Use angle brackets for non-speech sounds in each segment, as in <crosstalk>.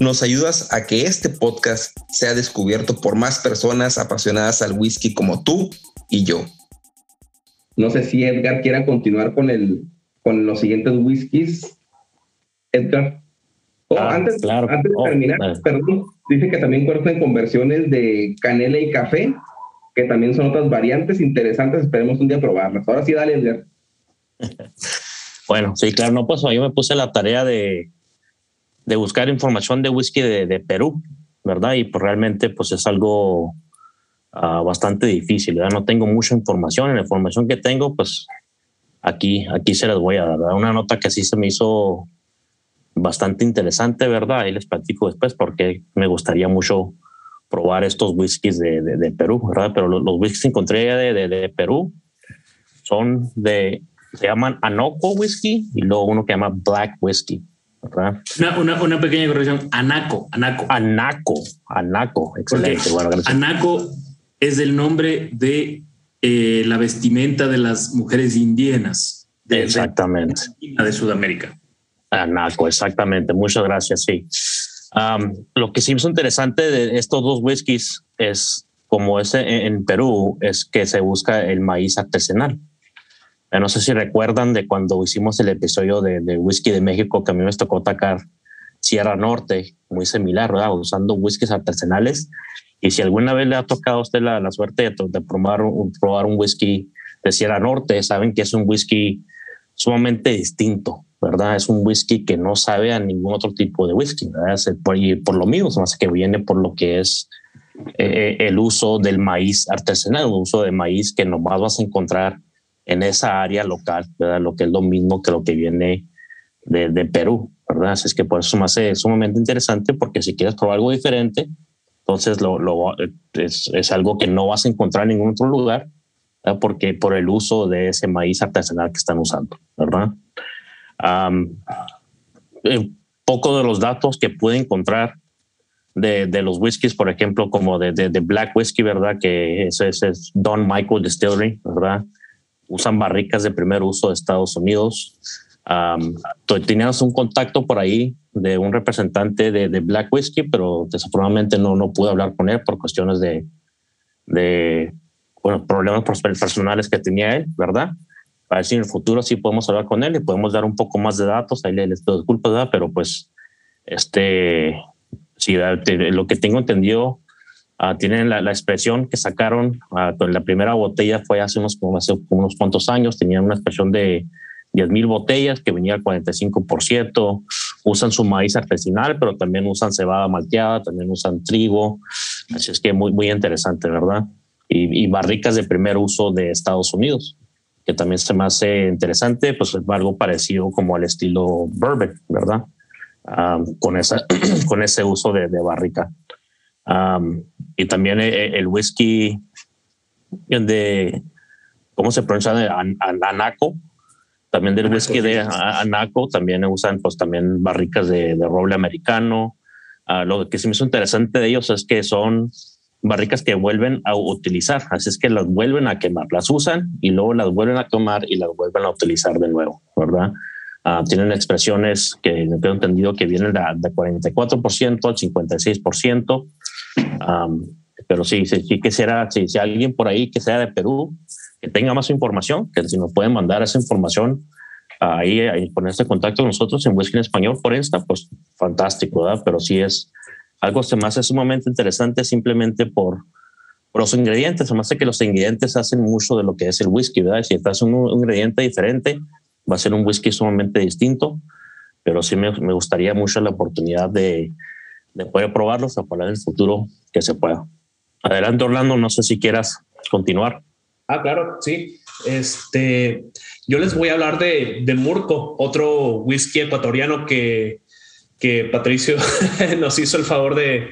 nos ayudas a que este podcast sea descubierto por más personas apasionadas al whisky como tú y yo. No sé si Edgar quiera continuar con, el, con los siguientes whiskies. Edgar. Oh, ah, antes, antes de oh, terminar, perdón, dice que también cuentan con versiones de canela y café, que también son otras variantes interesantes. Esperemos un día probarlas. Ahora sí, dale, Edgar. <laughs> bueno, sí, claro, no, pues yo me puse la tarea de, de buscar información de whisky de, Perú, ¿verdad? Y pues realmente pues es algo ah, bastante difícil, ¿verdad? No tengo mucha información, la información que tengo pues aquí, aquí se las voy a dar, ¿verdad? Una nota que sí se me hizo bastante interesante, ¿verdad? Ahí les platico después porque me gustaría mucho probar estos whiskies de, de, Perú, ¿verdad? Pero los, whiskies que encontré de, de, Perú son de, se llaman Anoco Whisky y luego uno que llama Black Whisky. Una, una, pequeña corrección. Anaco, Anaco. Anaco, Anaco. Excelente. Anaco es el nombre de eh, la vestimenta de las mujeres indígenas. De, exactamente. De, Sudamérica. Anaco, exactamente. Muchas gracias. Sí. lo que sí es interesante de estos dos whiskies es como ese en Perú, es que se busca el maíz artesanal. No sé si recuerdan de cuando hicimos el episodio de, whisky de México, que a mí me tocó atacar Sierra Norte, muy similar, ¿verdad? Usando whiskies artesanales. Y si alguna vez le ha tocado a usted la, suerte de, probar, un, probar un whisky de Sierra Norte, saben que es un whisky sumamente distinto, ¿verdad? Es un whisky que no sabe a ningún otro tipo de whisky, ¿verdad? por, y por lo mismo, más que viene por lo que es eh, el uso del maíz artesanal, el uso de maíz que nomás vas a encontrar en esa área local, ¿verdad? Lo que es lo mismo que lo que viene de, Perú, ¿verdad? Así es que por eso me hace sumamente interesante porque si quieres probar algo diferente, entonces lo, es, es, algo que no vas a encontrar en ningún otro lugar, ¿verdad? porque por el uso de ese maíz artesanal que están usando, ¿verdad? Um, poco de los datos que pude encontrar de, de, los whiskies, por ejemplo, como de, de, Black Whiskey, ¿verdad? Que ese, ese es Don Michael Distillery, ¿verdad? Usan barricas de primer uso de Estados Unidos. Um, teníamos un contacto por ahí de un representante de, Black Whiskey, pero desafortunadamente no, no pude hablar con él por cuestiones de, de bueno, problemas personales que tenía él, ¿verdad? A ver si en el futuro sí podemos hablar con él y podemos dar un poco más de datos. Ahí les pido disculpas, ¿verdad? Pero pues, este, sí, lo que tengo entendido, Ah, tienen la, expresión que sacaron, uh, la primera botella fue hace unos, hace unos cuantos años, tenían una expresión de 10 mil botellas que venía al 45%, usan su maíz artesanal, pero también usan cebada malteada, también usan trigo, así es que muy, muy interesante, ¿verdad? Y, barricas de primer uso de Estados Unidos, que también se me hace interesante, pues es algo parecido como al estilo bourbon, ¿verdad? Ah, con, esa, <clears throat> con ese uso de, de barrica y también eh, el, whisky de, ¿cómo se pronuncia? Anaco. También del whisky de Anaco, también usan pues también barricas de, roble americano. Ah, lo que sí me hizo interesante de ellos es que son barricas que vuelven a utilizar, así es que las vuelven a quemar, las usan y luego las vuelven a tomar y las vuelven a utilizar de nuevo, ¿verdad? Ah, tienen expresiones que tengo entendido que vienen de, de 44% al 56% pero sí, sí, que será, si, si alguien por ahí que sea de Perú, que tenga más información, que si nos pueden mandar esa información ahí, ahí ponerse en contacto con nosotros en Whisky en Español por Insta, pues fantástico, ¿verdad? Pero sí es algo que me hace sumamente interesante simplemente por, los ingredientes, me hace que los ingredientes hacen mucho de lo que es el whisky, ¿verdad? Si estás un, un ingrediente diferente, va a ser un whisky sumamente distinto, pero sí me, me gustaría mucho la oportunidad de, de poder probarlos, para en el futuro que se pueda. Adelante, Orlando, no sé si quieras continuar. Ah, claro, sí. Este, yo les voy a hablar de, de Murco, otro whisky ecuatoriano que, que Patricio <laughs> nos hizo el favor de,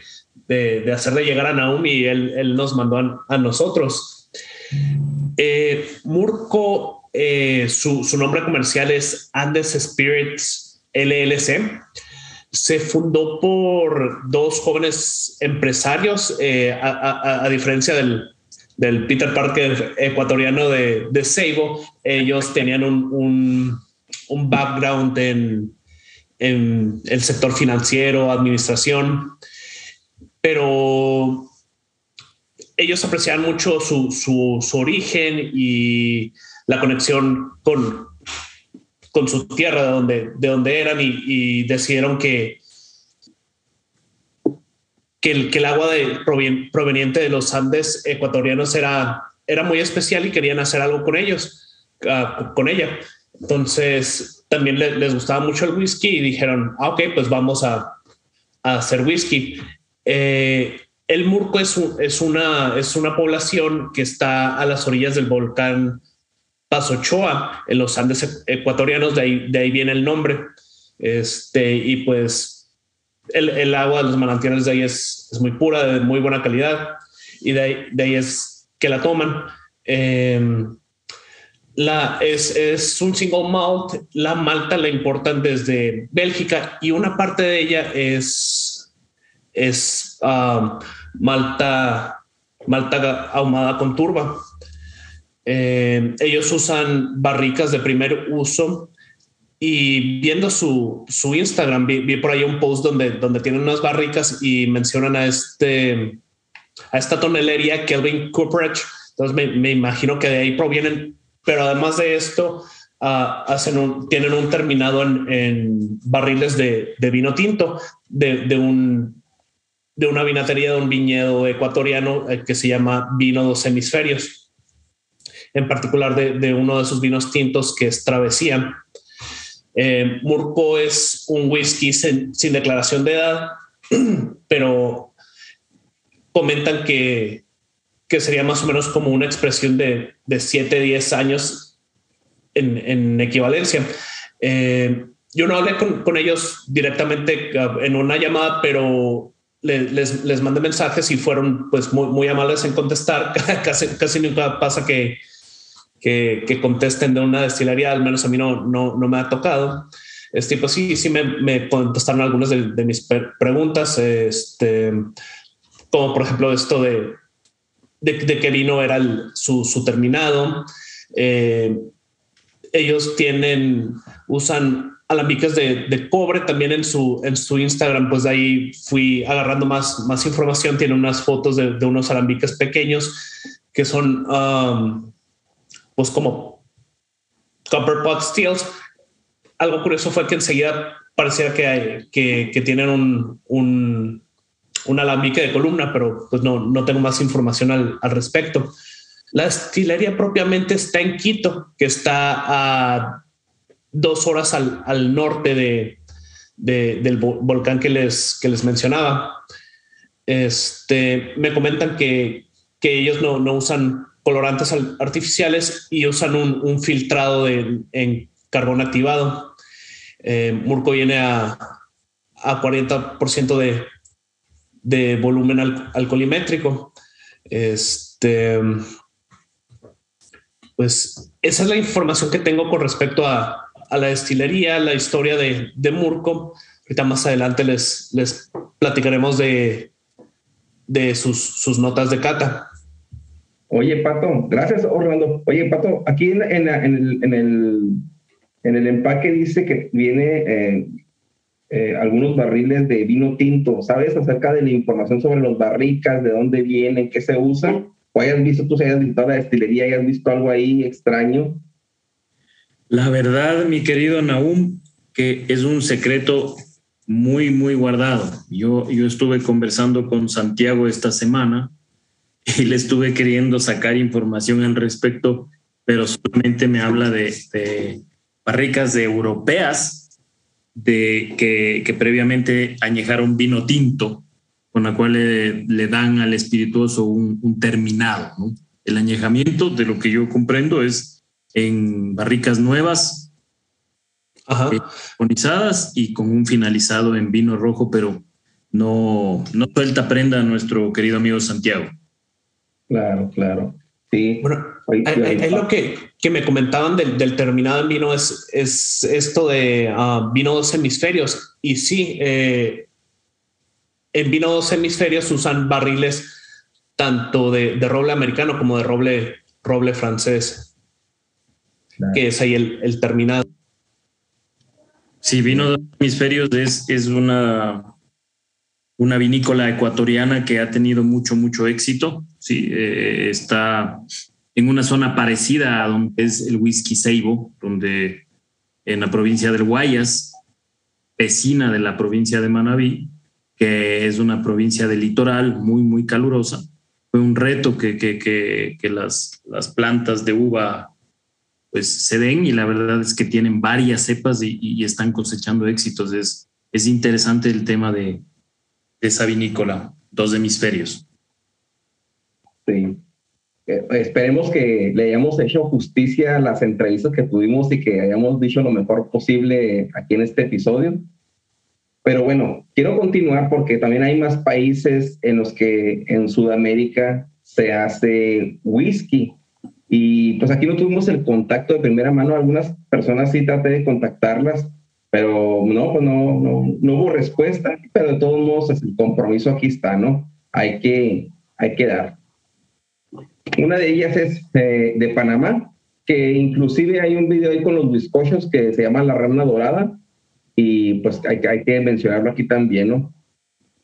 de, de hacerle llegar a Naomi y él, él nos mandó a, nosotros. Eh, Murco, eh, su, su, nombre comercial es Andes Spirits LLC. Se fundó por dos jóvenes empresarios, eh, a, diferencia del, Peter Parker ecuatoriano de, de Seibo. Ellos tenían un, un, un background en, el sector financiero, administración pero ellos apreciaban mucho su origen y la conexión con, con su tierra, de donde, de donde eran, y, y decidieron que, que, el, que el agua de, proveniente de los Andes ecuatorianos era, era muy especial y querían hacer algo con ellos, uh, con ella. Entonces también les, les, gustaba mucho el whisky y dijeron, ah, ok, pues vamos a, a hacer whisky. Eh, el Murco es, es, una, es una población que está a las orillas del volcán Pasochoa, en los Andes ecuatorianos, de ahí, de ahí viene el nombre. Este, y pues el, el, agua de los manantiales de ahí es, es, muy pura, de muy buena calidad, y de ahí, de ahí es que la toman. Eh, la, es, es, un single malt, la malta la importan desde Bélgica y una parte de ella es es um, malta, malta ahumada con turba. Eh, ellos usan barricas de primer uso y viendo su, su Instagram, vi, vi, por ahí un post donde, donde tienen unas barricas y mencionan a este a esta tonelería Kelvin Cooperage. Entonces me, me imagino que de ahí provienen, pero además de esto, Uh, hacen un, tienen un terminado en, en barriles de, de, vino tinto de, de, un, de una vinatería de un viñedo ecuatoriano eh, que se llama Vino Dos Hemisferios, en particular de, de uno de sus vinos tintos que es Travesía. Eh, Murco es un whisky sin, sin, declaración de edad, <clears throat> pero comentan que, que, sería más o menos como una expresión de, de 7, 10 años en, en equivalencia. Eh, yo no hablé con, con, ellos directamente uh, en una llamada, pero les, les mandé mensajes y fueron pues muy, muy amables en contestar. <laughs> casi, casi nunca pasa que, que, que, contesten de una destilería, al menos a mí no, no, no me ha tocado. Este, pues sí, sí me, me contestaron algunas de, de, mis preguntas, este, como por ejemplo esto de, de, de qué vino era el, su, su, terminado. Eh, ellos tienen, usan alambiques de, de, cobre también en su, en su Instagram, pues de ahí fui agarrando más, más información. Tiene unas fotos de, de unos alambiques pequeños que son um, pues como copper pot steels. Algo curioso fue que enseguida parecía que, hay, que, que tienen un, un, alambique de columna, pero pues no, no tengo más información al, al respecto. La destilería propiamente está en Quito, que está a dos horas al, al norte de, del volcán que les, que les mencionaba. Este, me comentan que, que ellos no, no, usan colorantes artificiales y usan un, filtrado en carbón activado. Eh, Murco viene a, a 40% de, de volumen al, alcoholimétrico. Este, pues esa es la información que tengo con respecto a, a la destilería, la historia de, de Murco. Ahorita más adelante les, les platicaremos de, de sus, sus notas de cata. Oye, Pato, gracias, Orlando. Oye, Pato, aquí en, en, en, el, en, el, en el empaque dice que viene eh, eh, algunos barriles de vino tinto. ¿Sabes acerca de la información sobre los barricas, de dónde vienen, qué se usan? ¿O hayas visto, tú si hayas visitado la destilería y has visto algo ahí extraño? La verdad, mi querido Naum, que es un secreto muy, muy guardado. Yo, yo estuve conversando con Santiago esta semana y le estuve queriendo sacar información al respecto, pero solamente me habla de, de barricas de europeas de que, que, previamente añejaron vino tinto, con la cual le, le dan al espirituoso un, un terminado. ¿no? El añejamiento, de lo que yo comprendo, es en barricas nuevas, Ajá. eh, y con un finalizado en vino rojo, pero no, no suelta prenda a nuestro querido amigo Santiago. Claro, claro. Sí. Bueno, ahí, ahí, ahí lo que, que, me comentaban del, del, terminado en vino es, es esto de uh, vino dos hemisferios. Y sí, eh, en vino dos hemisferios usan barriles tanto de, de roble americano como de roble, roble francés, claro. que es ahí el, el terminado. Sí, vino dos hemisferios es, es una, una vinícola ecuatoriana que ha tenido mucho, mucho éxito. Sí, eh, está en una zona parecida a donde es el whisky Seibo, donde en la provincia del Guayas, vecina de la provincia de Manabí, que es una provincia del litoral muy, muy calurosa. Fue un reto que, que, que, que las, las plantas de uva pues se den y la verdad es que tienen varias cepas y, y están cosechando éxitos. Es, es interesante el tema de, de esa vinícola, dos hemisferios. Sí. Eh, esperemos que le hayamos hecho justicia a las entrevistas que tuvimos y que hayamos dicho lo mejor posible aquí en este episodio. Pero bueno, quiero continuar porque también hay más países en los que en Sudamérica se hace whisky. Y pues aquí no tuvimos el contacto de primera mano. Algunas personas sí traté de contactarlas, pero no, pues no, no, no hubo respuesta. Pero de todos modos, el compromiso aquí está, ¿no? Hay que, hay que dar. Una de ellas es eh, de Panamá, que inclusive hay un video ahí con los bizcochos que se llama La Rana Dorada, y pues hay, hay que mencionarlo aquí también, ¿no?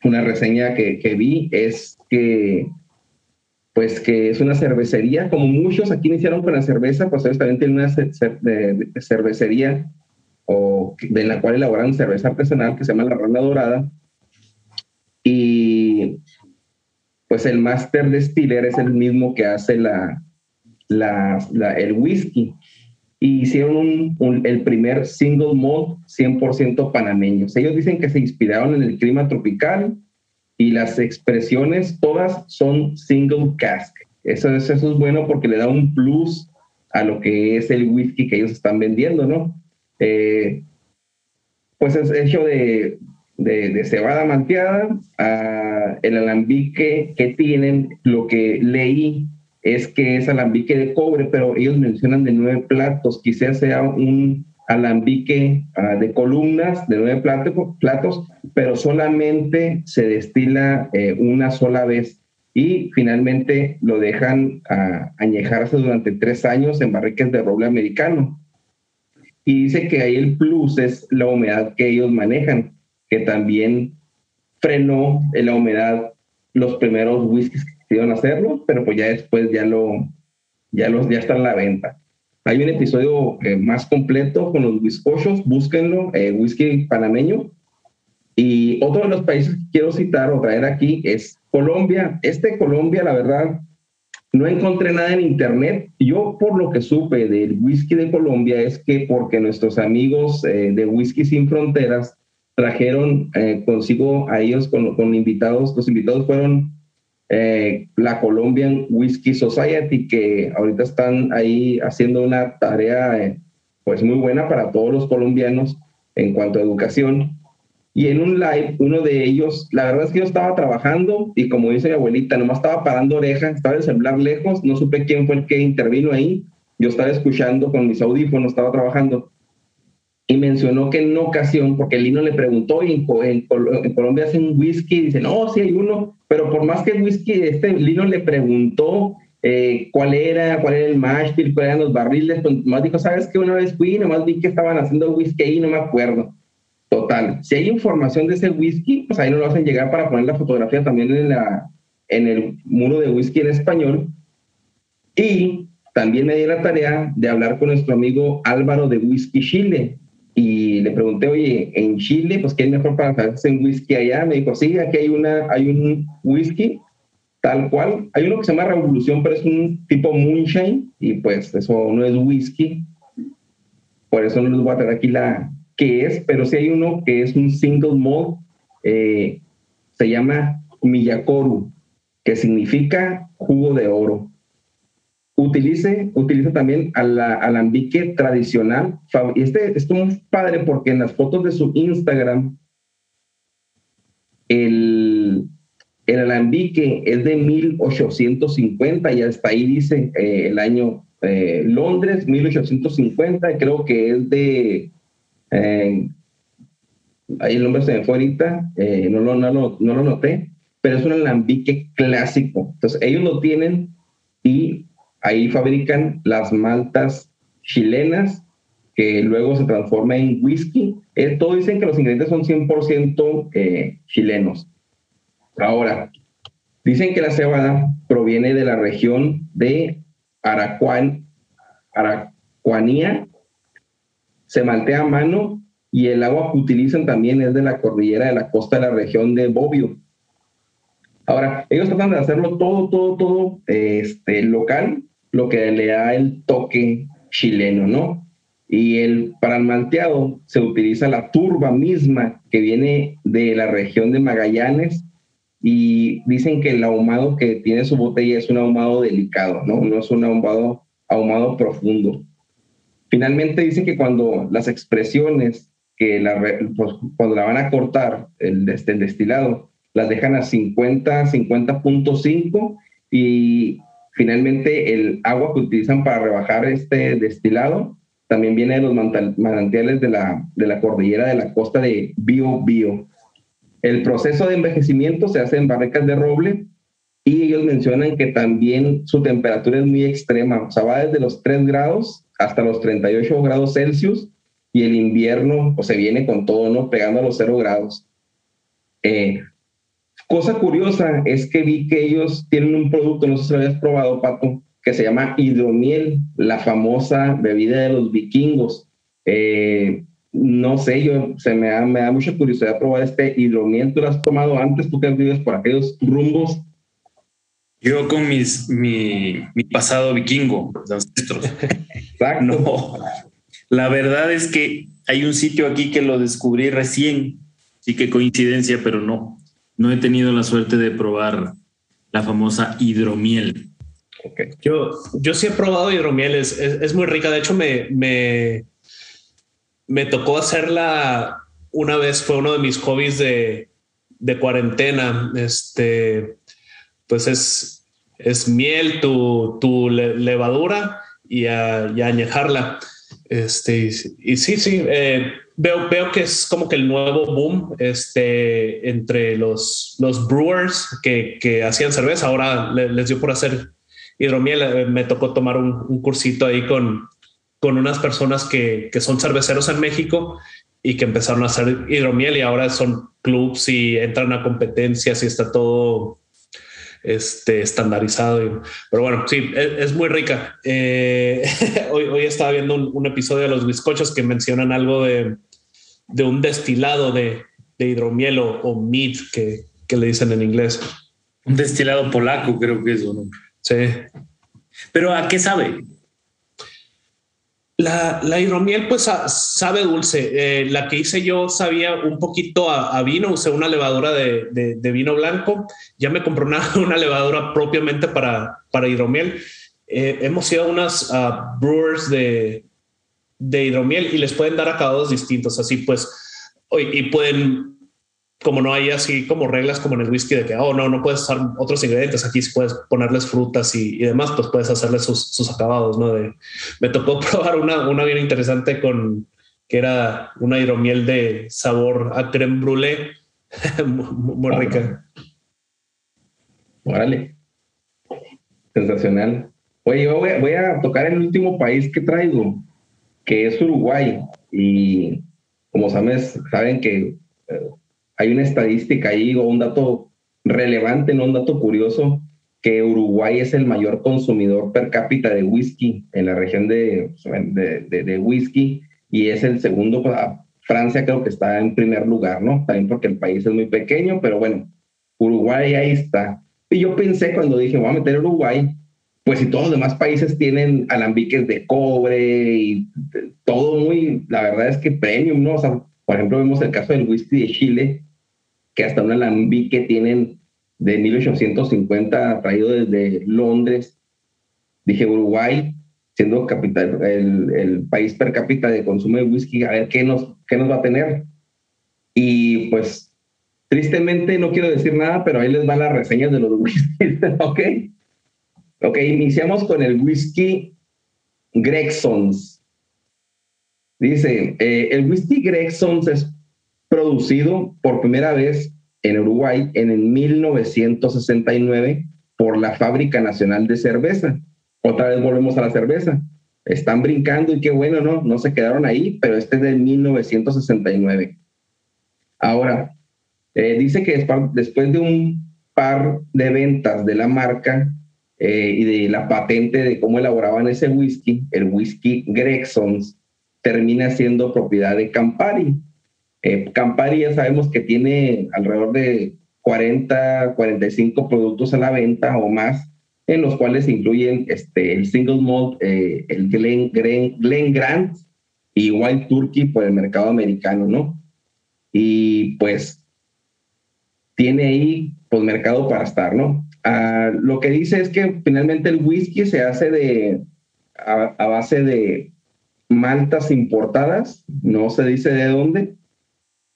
Una reseña que, que, vi es que, pues que es una cervecería, como muchos aquí iniciaron con la cerveza, pues ellos también tienen una cervecería o de la cual elaboran cerveza artesanal que se llama La Rana Dorada, y pues el master distiller es el mismo que hace la, la, el whisky. Y hicieron el primer single malt 100% panameños. Ellos dicen que se inspiraron en el clima tropical y las expresiones todas son single cask. Eso, eso, eso es bueno porque le da un plus a lo que es el whisky que ellos están vendiendo, ¿no? Eh, pues es hecho de, de, cebada manteada, uh, el alambique que tienen, lo que leí es que es alambique de cobre, pero ellos mencionan de nueve platos, quizás sea un alambique uh, de columnas de nueve platos, platos, pero solamente se destila eh, una sola vez y finalmente lo dejan uh, añejarse durante tres años en barriques de roble americano. Y dice que ahí el plus es la humedad que ellos manejan que también frenó en la humedad los primeros whiskies que quisieron hacerlo, pero pues ya después ya lo ya los ya está en la venta. Hay un episodio eh, más completo con los bizcochos, búsquenlo, eh, whisky panameño. Y otro de los países que quiero citar o traer aquí es Colombia. Este Colombia, la verdad, no encontré nada en internet. Yo por lo que supe del whisky de Colombia es que porque nuestros amigos eh, de Whisky Sin Fronteras trajeron eh, consigo a ellos con, invitados. Los invitados fueron eh, la Colombian Whiskey Society, que ahorita están ahí haciendo una tarea pues muy buena para todos los colombianos en cuanto a educación. Y en un live, uno de ellos, la verdad es que yo estaba trabajando y como dice mi abuelita, nomás estaba parando oreja, estaba el celular lejos, no supe quién fue el que intervino ahí. Yo estaba escuchando con mis audífonos, estaba trabajando y mencionó que en una ocasión, porque Lino le preguntó, y en, en, en, Colombia hacen whisky, dice, no, sí hay uno, pero por más que whisky, este Lino le preguntó eh, cuál era, cuál era el mash bill, cuáles eran los barriles, pues más dijo, ¿sabes qué? Una vez fui, nomás vi que estaban haciendo whisky ahí, no me acuerdo. Total, si hay información de ese whisky, pues ahí nos lo hacen llegar para poner la fotografía también en, la, en el muro de whisky en español. Y también me di la tarea de hablar con nuestro amigo Álvaro de Whisky Chile, y le pregunté, oye, en Chile, pues, ¿qué es mejor para hacerse un whisky allá? Me dijo, sí, aquí hay, una, hay un whisky tal cual. Hay uno que se llama Revolución, pero es un tipo moonshine y pues eso no es whisky. Por eso no les voy a traer aquí la que es, pero sí hay uno que es un single malt, eh, se llama Miyakoru, que significa jugo de oro. Utilice, utiliza también al alambique tradicional. Y este es padre porque en las fotos de su Instagram, el, el alambique es de 1850 y hasta ahí dice eh, el año eh, Londres, 1850, creo que es de... Eh, ahí el nombre se me fue ahorita, no, lo, no, no, no lo noté, pero es un alambique clásico. Entonces ellos lo tienen y ahí fabrican las maltas chilenas que luego se transforma en whisky. todos dicen que los ingredientes son 100% chilenos. Ahora, dicen que la cebada proviene de la región de Aracuan, Aracuanía, se maltea a mano y el agua que utilizan también es de la cordillera de la costa de la región de Bobbio. Ahora, ellos tratan de hacerlo todo, todo, todo este, local, lo que le da el toque chileno, ¿no? Y el, para el malteado se utiliza la turba misma que viene de la región de Magallanes y dicen que el ahumado que tiene su botella es un ahumado delicado, ¿no? No es un ahumado, ahumado profundo. Finalmente dicen que cuando las expresiones que pues, cuando la van a cortar el, este, el destilado, las dejan a 50, 50.5 y finalmente el agua que utilizan para rebajar este destilado también viene de los manantiales de la, de la cordillera de la costa de Bio Bio. El proceso de envejecimiento se hace en barricas de roble y ellos mencionan que también su temperatura es muy extrema, o sea, va desde los 3 grados hasta los 38 grados Celsius y el invierno pues, se viene con todo, ¿no? Pegando a los 0 grados. Eh, cosa curiosa es que vi que ellos tienen un producto, no sé si lo habías probado, Pato, que se llama hidromiel, la famosa bebida de los vikingos. Eh, no sé, yo se me da, me da mucha curiosidad probar este hidromiel. ¿Tú lo has tomado antes? ¿Tú que vives por aquellos rumbos? Yo con mis, mi, mi pasado vikingo, de ancestros. <laughs> Exacto. No, la verdad es que hay un sitio aquí que lo descubrí recién. Sí que coincidencia, pero no. No he tenido la suerte de probar la famosa hidromiel. Okay. Yo, yo sí he probado hidromiel, es, es, es muy rica. De hecho, me, me, me tocó hacerla una vez, fue uno de mis hobbies de, cuarentena. Este, pues es, es miel, tu, tu levadura y, a, añejarla. Este, y, sí, sí, eh, veo, veo que es como que el nuevo boom este, entre los, los brewers que, hacían cerveza. Ahora les dio por hacer hidromiel. Eh, me tocó tomar un, un cursito ahí con, con unas personas que, que, son cerveceros en México y que empezaron a hacer hidromiel y ahora son clubs y entran a competencias y está todo este, estandarizado. Pero bueno, sí, es, muy rica. Eh, <laughs> hoy, hoy estaba viendo un, episodio de los bizcochos que mencionan algo de, de un destilado de, de hidromiel o, o mead que, que, le dicen en inglés. Un destilado polaco, creo que es, ¿no? Sí. Pero ¿a qué sabe? La, hidromiel pues sabe dulce. Eh, la que hice yo sabía un poquito a, vino, usé una levadura de, de, vino blanco. Ya me compré una, <laughs> una levadura propiamente para, para hidromiel. Eh, hemos ido a unas brewers de, de hidromiel y les pueden dar acabados distintos. Así pues, y pueden como no hay así como reglas como en el whisky de que, oh, no, no puedes usar otros ingredientes, aquí puedes ponerles frutas y, demás, pues puedes hacerles sus, acabados, ¿no? De, me tocó <laughs> probar una, una bien interesante con, que era una hidromiel de sabor a creme brûlée, <laughs> muy, rica. Órale. Sensacional. Oye, yo voy, a tocar el último país que traigo, que es Uruguay. Y como sabes, saben que eh, hay una estadística ahí o un dato relevante, no un dato curioso, que Uruguay es el mayor consumidor per cápita de whisky en la región de, de, de, whisky y es el segundo, pues, Francia creo que está en primer lugar, ¿no? También porque el país es muy pequeño, pero bueno, Uruguay ahí está. Y yo pensé cuando dije, voy a meter Uruguay, pues si todos los demás países tienen alambiques de cobre y todo muy, la verdad es que premium, ¿no? O sea, por ejemplo, vemos el caso del whisky de Chile, que hasta un alambique tienen de 1850 traído desde Londres. Dije, Uruguay, siendo capital, el, el, país per cápita de consumo de whisky, a ver qué nos, qué nos va a tener. Y pues, tristemente no quiero decir nada, pero ahí les van las reseñas de los whiskies, <laughs> ¿ok? Ok, iniciamos con el whisky Gregsons. Dice, eh, el whisky Gregsons es producido por primera vez en Uruguay en el 1969 por la Fábrica Nacional de Cerveza. Otra vez volvemos a la cerveza. Están brincando y qué bueno, ¿no? No se quedaron ahí, pero este es de 1969. Ahora, eh, dice que después de un par de ventas de la marca eh, y de la patente de cómo elaboraban ese whisky, el whisky Gregsons termina siendo propiedad de Campari. Eh, Campari ya sabemos que tiene alrededor de 40, 45 productos a la venta o más, en los cuales incluyen este, el single malt, eh, el Glen, Glen, Grant y Wild Turkey por el mercado americano, ¿no? Y pues tiene ahí pues mercado para estar, ¿no? Ah, lo que dice es que finalmente el whisky se hace de a base de maltas importadas, no se dice de dónde,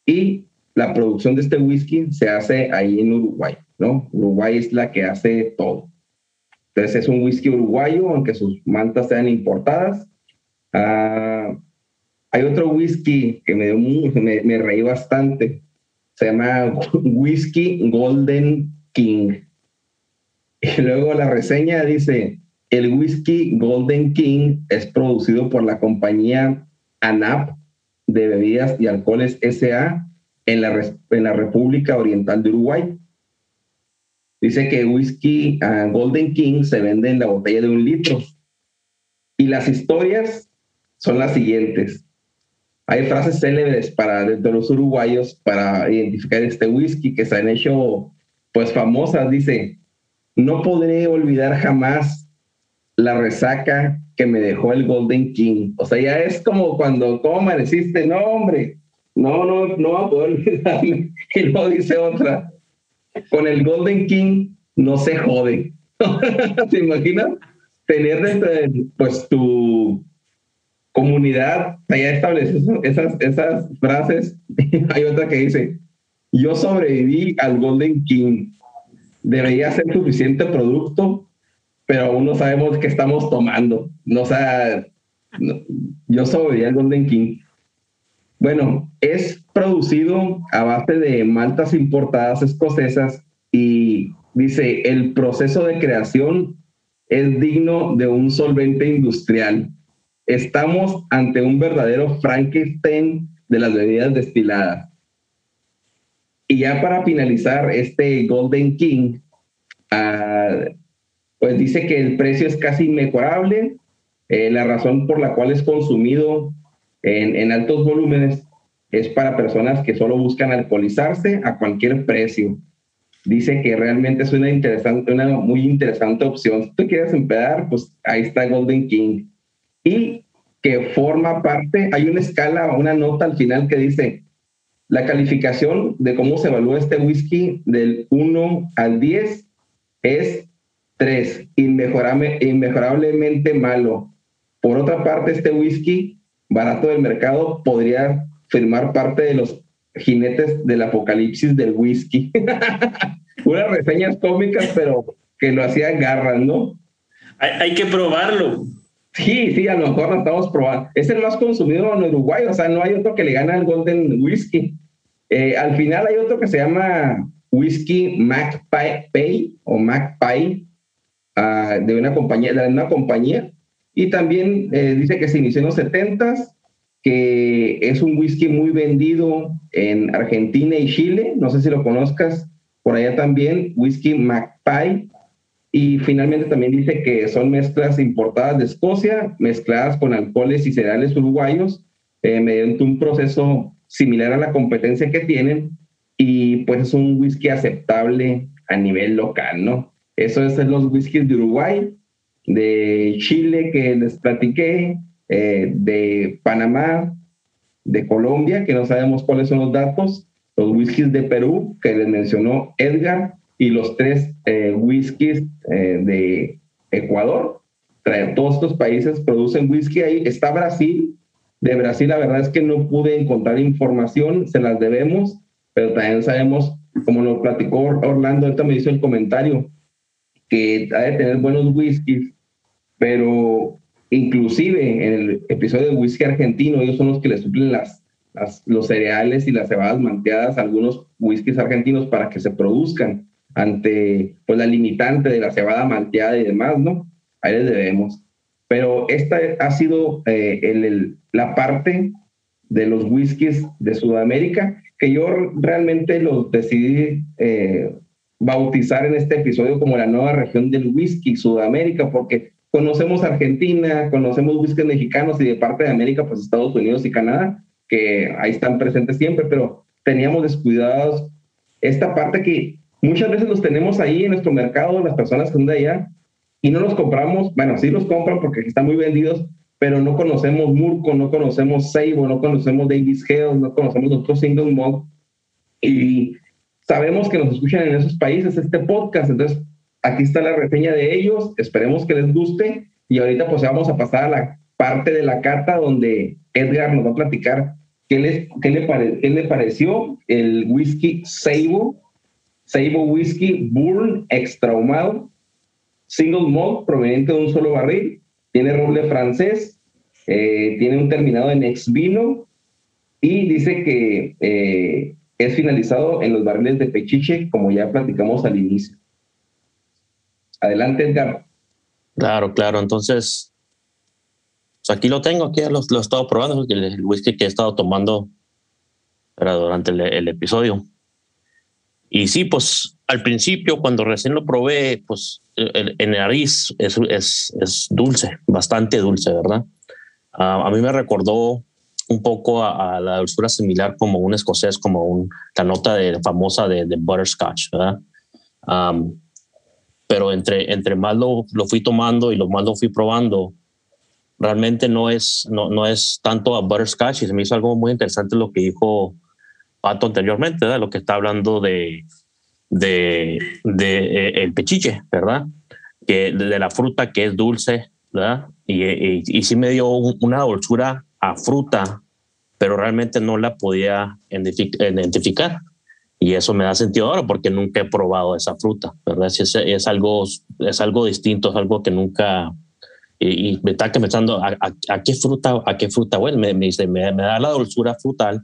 y la producción de este whisky se hace ahí en Uruguay, ¿no? Uruguay es la que hace todo. Entonces es un whisky uruguayo, aunque sus maltas sean importadas. Ah, hay otro whisky que me, me, me reí bastante, se llama <laughs> Whisky Golden King. Y luego la reseña dice, el whisky Golden King es producido por la compañía ANAP de bebidas y alcoholes SA en la, en la República Oriental de Uruguay. Dice que whisky ah, Golden King se vende en la botella de un litro. Y las historias son las siguientes. Hay frases célebres para los uruguayos para identificar este whisky que se han hecho pues famosas. Dice, no podré olvidar jamás la resaca que me dejó el Golden King. O sea, ya es como cuando, ¿cómo amaneciste? No, hombre, no, no, no va a poder olvidarme. <laughs> Y luego dice otra, con el Golden King no se jode. <laughs> ¿Te imaginas? Tener dentro pues tu comunidad, ya estableces esas, esas frases. <laughs> Hay otra que dice, yo sobreviví al Golden King. Debería ser suficiente producto pero aún no sabemos qué estamos tomando. No, o sea, yo soy el Golden King. Bueno, es producido a base de maltas importadas escocesas y dice, el proceso de creación es digno de un solvente industrial. Estamos ante un verdadero Frankenstein de las bebidas destiladas. Y ya para finalizar, este Golden King, uh, pues dice que el precio es casi inmejorable. Eh, la razón por la cual es consumido en, en, altos volúmenes es para personas que solo buscan alcoholizarse a cualquier precio. Dice que realmente es una, interesante, una muy interesante opción. Si tú quieres empezar, pues ahí está Golden King. Y que forma parte, hay una escala, una nota al final que dice, la calificación de cómo se evalúa este whisky del 1 al 10 es Tres, inmejorablemente malo. Por otra parte, este whisky barato del mercado podría firmar parte de los jinetes del apocalipsis del whisky. <laughs> Unas reseñas cómicas, pero que lo hacían garras, ¿no? Hay, que probarlo. Sí, sí, a lo mejor lo estamos probando. Es el más consumido en Uruguay, o sea, no hay otro que le gane al Golden Whisky. Eh, al final hay otro que se llama Whisky MacPay o MacPay, de una compañía, de una compañía. Y también eh, dice que se inició en los 70 que es un whisky muy vendido en Argentina y Chile. No sé si lo conozcas por allá también, whisky McPie. Y finalmente también dice que son mezclas importadas de Escocia, mezcladas con alcoholes y cereales uruguayos, eh, mediante un proceso similar a la competencia que tienen. Y pues es un whisky aceptable a nivel local, ¿no? Eso es los whiskies de Uruguay, de Chile que les platiqué, eh, de Panamá, de Colombia, que no sabemos cuáles son los datos, los whiskies de Perú, que les mencionó Edgar, y los tres eh, whiskies eh, de Ecuador. Todos estos países producen whisky. Ahí está Brasil. De Brasil, la verdad es que no pude encontrar información, se las debemos, pero también sabemos, como nos platicó Orlando, ahorita me hizo el comentario, que ha de tener buenos whiskies, pero inclusive en el episodio de whisky argentino, ellos son los que le suplen las, los cereales y las cebadas manteadas a algunos whiskies argentinos para que se produzcan ante pues, la limitante de la cebada malteada y demás, ¿no? Ahí les debemos. Pero esta ha sido eh, el, la parte de los whiskies de Sudamérica que yo realmente los decidí eh, bautizar en este episodio como la nueva región del whisky Sudamérica, porque conocemos Argentina, conocemos whiskies mexicanos y de parte de América, pues Estados Unidos y Canadá, que ahí están presentes siempre, pero teníamos descuidados esta parte que Muchas veces los tenemos ahí en nuestro mercado, las personas que son de allá, y no los compramos. Bueno, sí los compran porque están muy vendidos, pero no conocemos Murco, no conocemos Seibo, no conocemos Davis Hill, no conocemos otros single malt. Y sabemos que nos escuchan en esos países este podcast. Entonces, aquí está la reseña de ellos. Esperemos que les guste. Y ahorita pues vamos a pasar a la parte de la carta donde Edgar nos va a platicar qué, les, qué, le, qué le pareció el whisky Seibo Seibo Whisky Burn Extra Ahumado, single malt proveniente de un solo barril, tiene roble francés, eh, tiene un terminado en ex vino y dice que eh, es finalizado en los barriles de Pechiche, como ya platicamos al inicio. Adelante, Edgar. Claro, claro. Entonces, pues aquí lo tengo, aquí lo, he estado probando, el, whisky que he estado tomando durante el episodio. Y sí, pues al principio, cuando recién lo probé, pues el, nariz es, dulce, bastante dulce, ¿verdad? Ah, a mí me recordó un poco a, la dulzura similar como un escocés, como un, la nota de, famosa de, de butterscotch, ¿verdad? pero entre, entre más lo, lo, fui tomando y lo más lo fui probando, realmente no es, no, no es tanto a butterscotch y se me hizo algo muy interesante lo que dijo Pato anteriormente, ¿verdad? lo que está hablando de, de, eh, el pechiche, ¿verdad? Que de la fruta que es dulce, ¿verdad? Y, y, sí me dio una dulzura a fruta, pero realmente no la podía identificar. Y eso me da sentido ahora porque nunca he probado esa fruta, ¿verdad? Es, es algo, es algo distinto, es algo que nunca... Y, me está pensando, ¿a, qué fruta, a qué fruta bueno, Me, me dice, me, me da la dulzura frutal,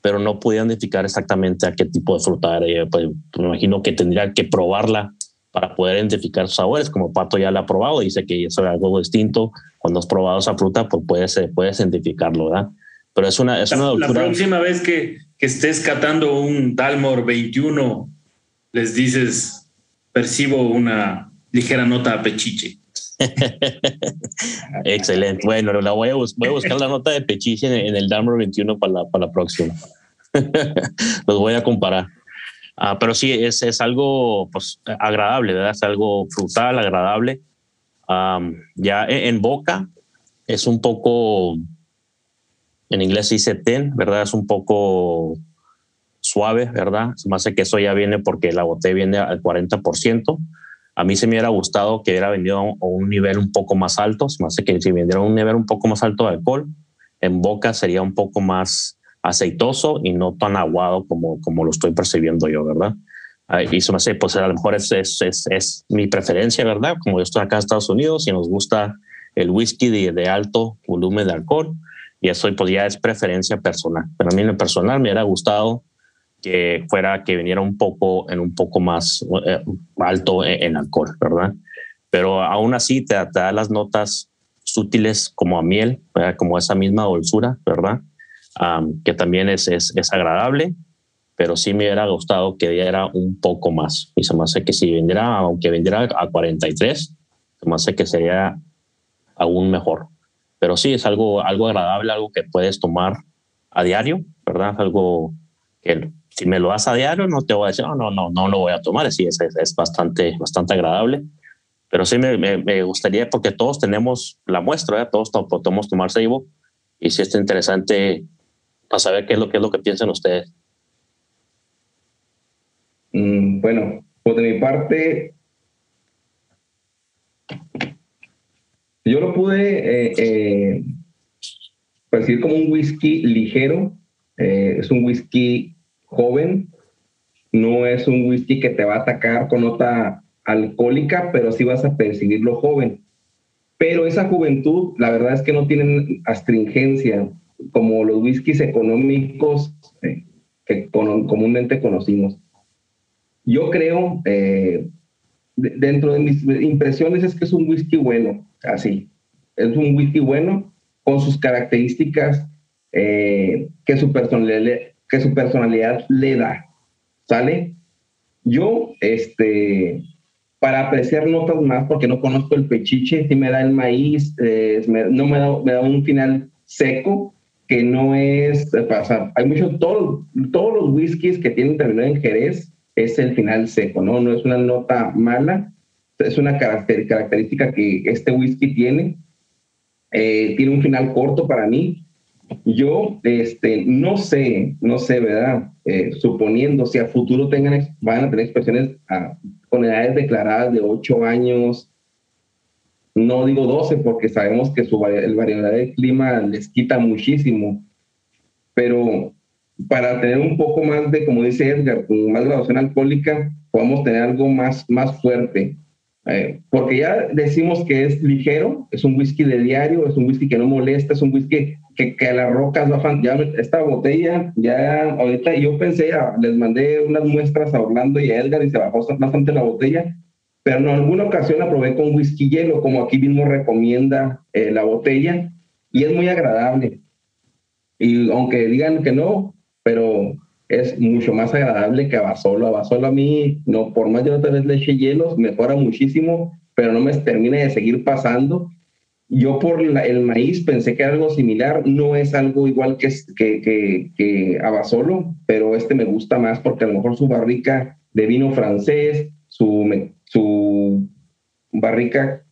pero no podía identificar exactamente a qué tipo de fruta era. Pues, me imagino que tendría que probarla para poder identificar sus sabores, como Pato ya la ha probado, dice que eso es algo distinto. Cuando has probado esa fruta, pues puedes, puedes identificarlo, ¿verdad? Pero es una, es la, una La próxima vez que, que estés catando un Dalmor 21, les dices, percibo una ligera nota a pechiche. <laughs> Excelente. Bueno, la voy, a voy, a buscar la nota de pechiche en, el Dalmor 21 para la, para la próxima. <laughs> Los voy a comparar. Ah, pero sí, es, es algo pues, agradable, ¿verdad? Es algo frutal, agradable. ya en, boca es un poco, en inglés dice ten, ¿verdad? Es un poco suave, ¿verdad? Se me hace que eso ya viene porque la botella viene al 40%. A mí se me hubiera gustado que hubiera venido a un nivel un poco más alto. Se me hace que si vendiera a un nivel un poco más alto de alcohol, en boca sería un poco más aceitoso y no tan aguado como, como lo estoy percibiendo yo, ¿verdad? Y eso me hace, pues a lo mejor es, es, es, es, mi preferencia, ¿verdad? Como yo estoy acá en Estados Unidos y nos gusta el whisky de, de alto volumen de alcohol, y eso pues ya es preferencia personal. Pero a mí en lo personal me hubiera gustado que fuera que viniera un poco en un poco más eh, alto en, alcohol, ¿verdad? Pero aún así te, da las notas sutiles como a miel, como esa misma dulzura, ¿verdad? Que también es, es, es, agradable, pero sí me hubiera gustado que diera un poco más. Y se me hace que si vendiera, aunque vendiera a 43, se me hace que sería aún mejor. Pero sí, es algo, algo agradable, algo que puedes tomar a diario, ¿verdad? Algo que si me lo das a diario, no te voy a decir, no, no, no, no lo voy a tomar. Sí, es, es, bastante, bastante agradable. Pero sí me, me, gustaría, porque todos tenemos la muestra, ¿eh? todos podemos tomar Seibo. Y sí está interesante para saber qué es lo, qué es lo que piensan ustedes. Mm, bueno, de mi parte, yo lo pude eh, eh, percibir como un whisky ligero. Eh, es un whisky joven. No es un whisky que te va a atacar con nota alcohólica, pero sí vas a percibirlo joven. Pero esa juventud, la verdad es que no tienen astringencia como los whiskies económicos que comúnmente conocimos. Yo creo, eh, dentro de mis impresiones, es que es un whisky bueno, así. Es un whisky bueno con sus características eh, que, su personalidad, que su personalidad le da. ¿Sale? Yo, este, para apreciar notas más, porque no conozco el pechiche, si me da el maíz, eh, no me da, me da un final seco, que no es, o hay muchos, todos, todos los whiskies que tienen terminado en Jerez es el final seco, ¿no? No es una nota mala, es una característica que este whisky tiene. Eh, tiene un final corto para mí. Yo este, no sé, no sé, ¿verdad? Eh, suponiendo si a futuro tengan, van a tener expresiones ah, con edades declaradas de 8 años, no digo 12 porque sabemos que su el variedad de clima les quita muchísimo, pero para tener un poco más de, como dice Edgar, más graduación alcohólica, podemos tener algo más, más fuerte. Eh, porque ya decimos que es ligero, es un whisky de diario, es un whisky que no molesta, es un whisky que, que a las rocas va ya esta botella, ya ahorita yo pensé, ah, les mandé unas muestras a Orlando y a Edgar y se bajó bastante la botella, pero en alguna ocasión la probé con whisky hielo, como aquí mismo recomienda eh, la botella, y es muy agradable. Y aunque digan que no, pero es mucho más agradable que Abasolo. Abasolo a mí, no, por más de otra vez le eche hielos, mejora muchísimo, pero no me termina de seguir pasando. Yo por el maíz pensé que era algo similar, no es algo igual que, que, que, que Abasolo, pero este me gusta más porque a lo mejor su barrica de vino francés, su, su barrica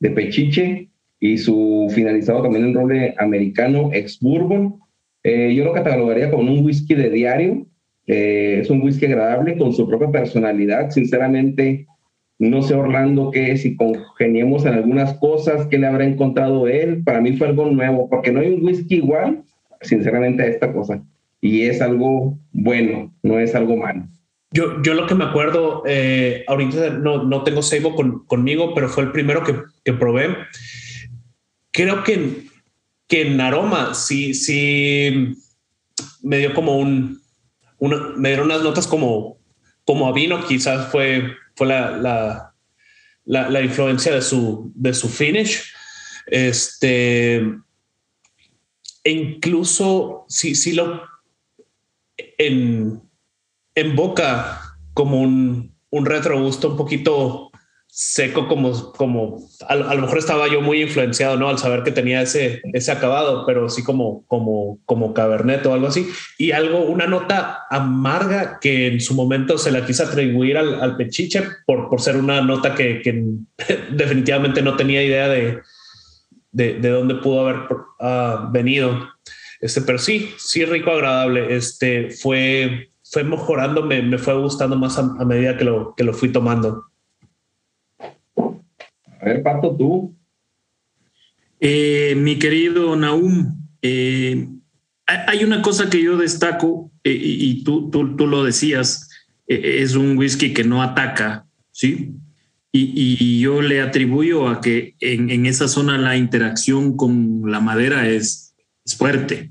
de pechiche y su finalizado también en roble americano ex bourbon eh, yo lo catalogaría como un whisky de diario. Eh, es un whisky agradable con su propia personalidad. Sinceramente, no sé Orlando que si congeniemos en algunas cosas, ¿qué le habrá encontrado él? Para mí fue algo nuevo, porque no hay un whisky igual, sinceramente, a esta cosa. Y es algo bueno, no es algo malo. Yo, yo lo que me acuerdo, eh, ahorita no, no tengo Seibo conmigo, pero fue el primero que, que probé. Creo que que en aroma sí, sí me dio como un, me dieron unas notas como, como a vino, quizás fue, fue la, la, la, influencia de su, de su finish. Este, e incluso si, sí lo en, en boca como un, un retrogusto un poquito seco como, como a, lo mejor estaba yo muy influenciado, ¿no? Al saber que tenía ese, ese acabado, pero sí como, como, como cabernet o algo así. Y algo, una nota amarga que en su momento se la quise atribuir al, pechiche por, por ser una nota que, <laughs> definitivamente no tenía idea de, de, de dónde pudo haber uh, venido. Este, pero sí, sí rico, agradable. Este fue, fue mejorando, me, me fue gustando más a, a medida que lo, que lo fui tomando. A ver, Pato, tú. Eh, mi querido Naum, eh, hay una cosa que yo destaco, eh, y tú, tú, tú, lo decías, es un whisky que no ataca, ¿sí? Y, y yo le atribuyo a que en, en, esa zona la interacción con la madera es, es fuerte.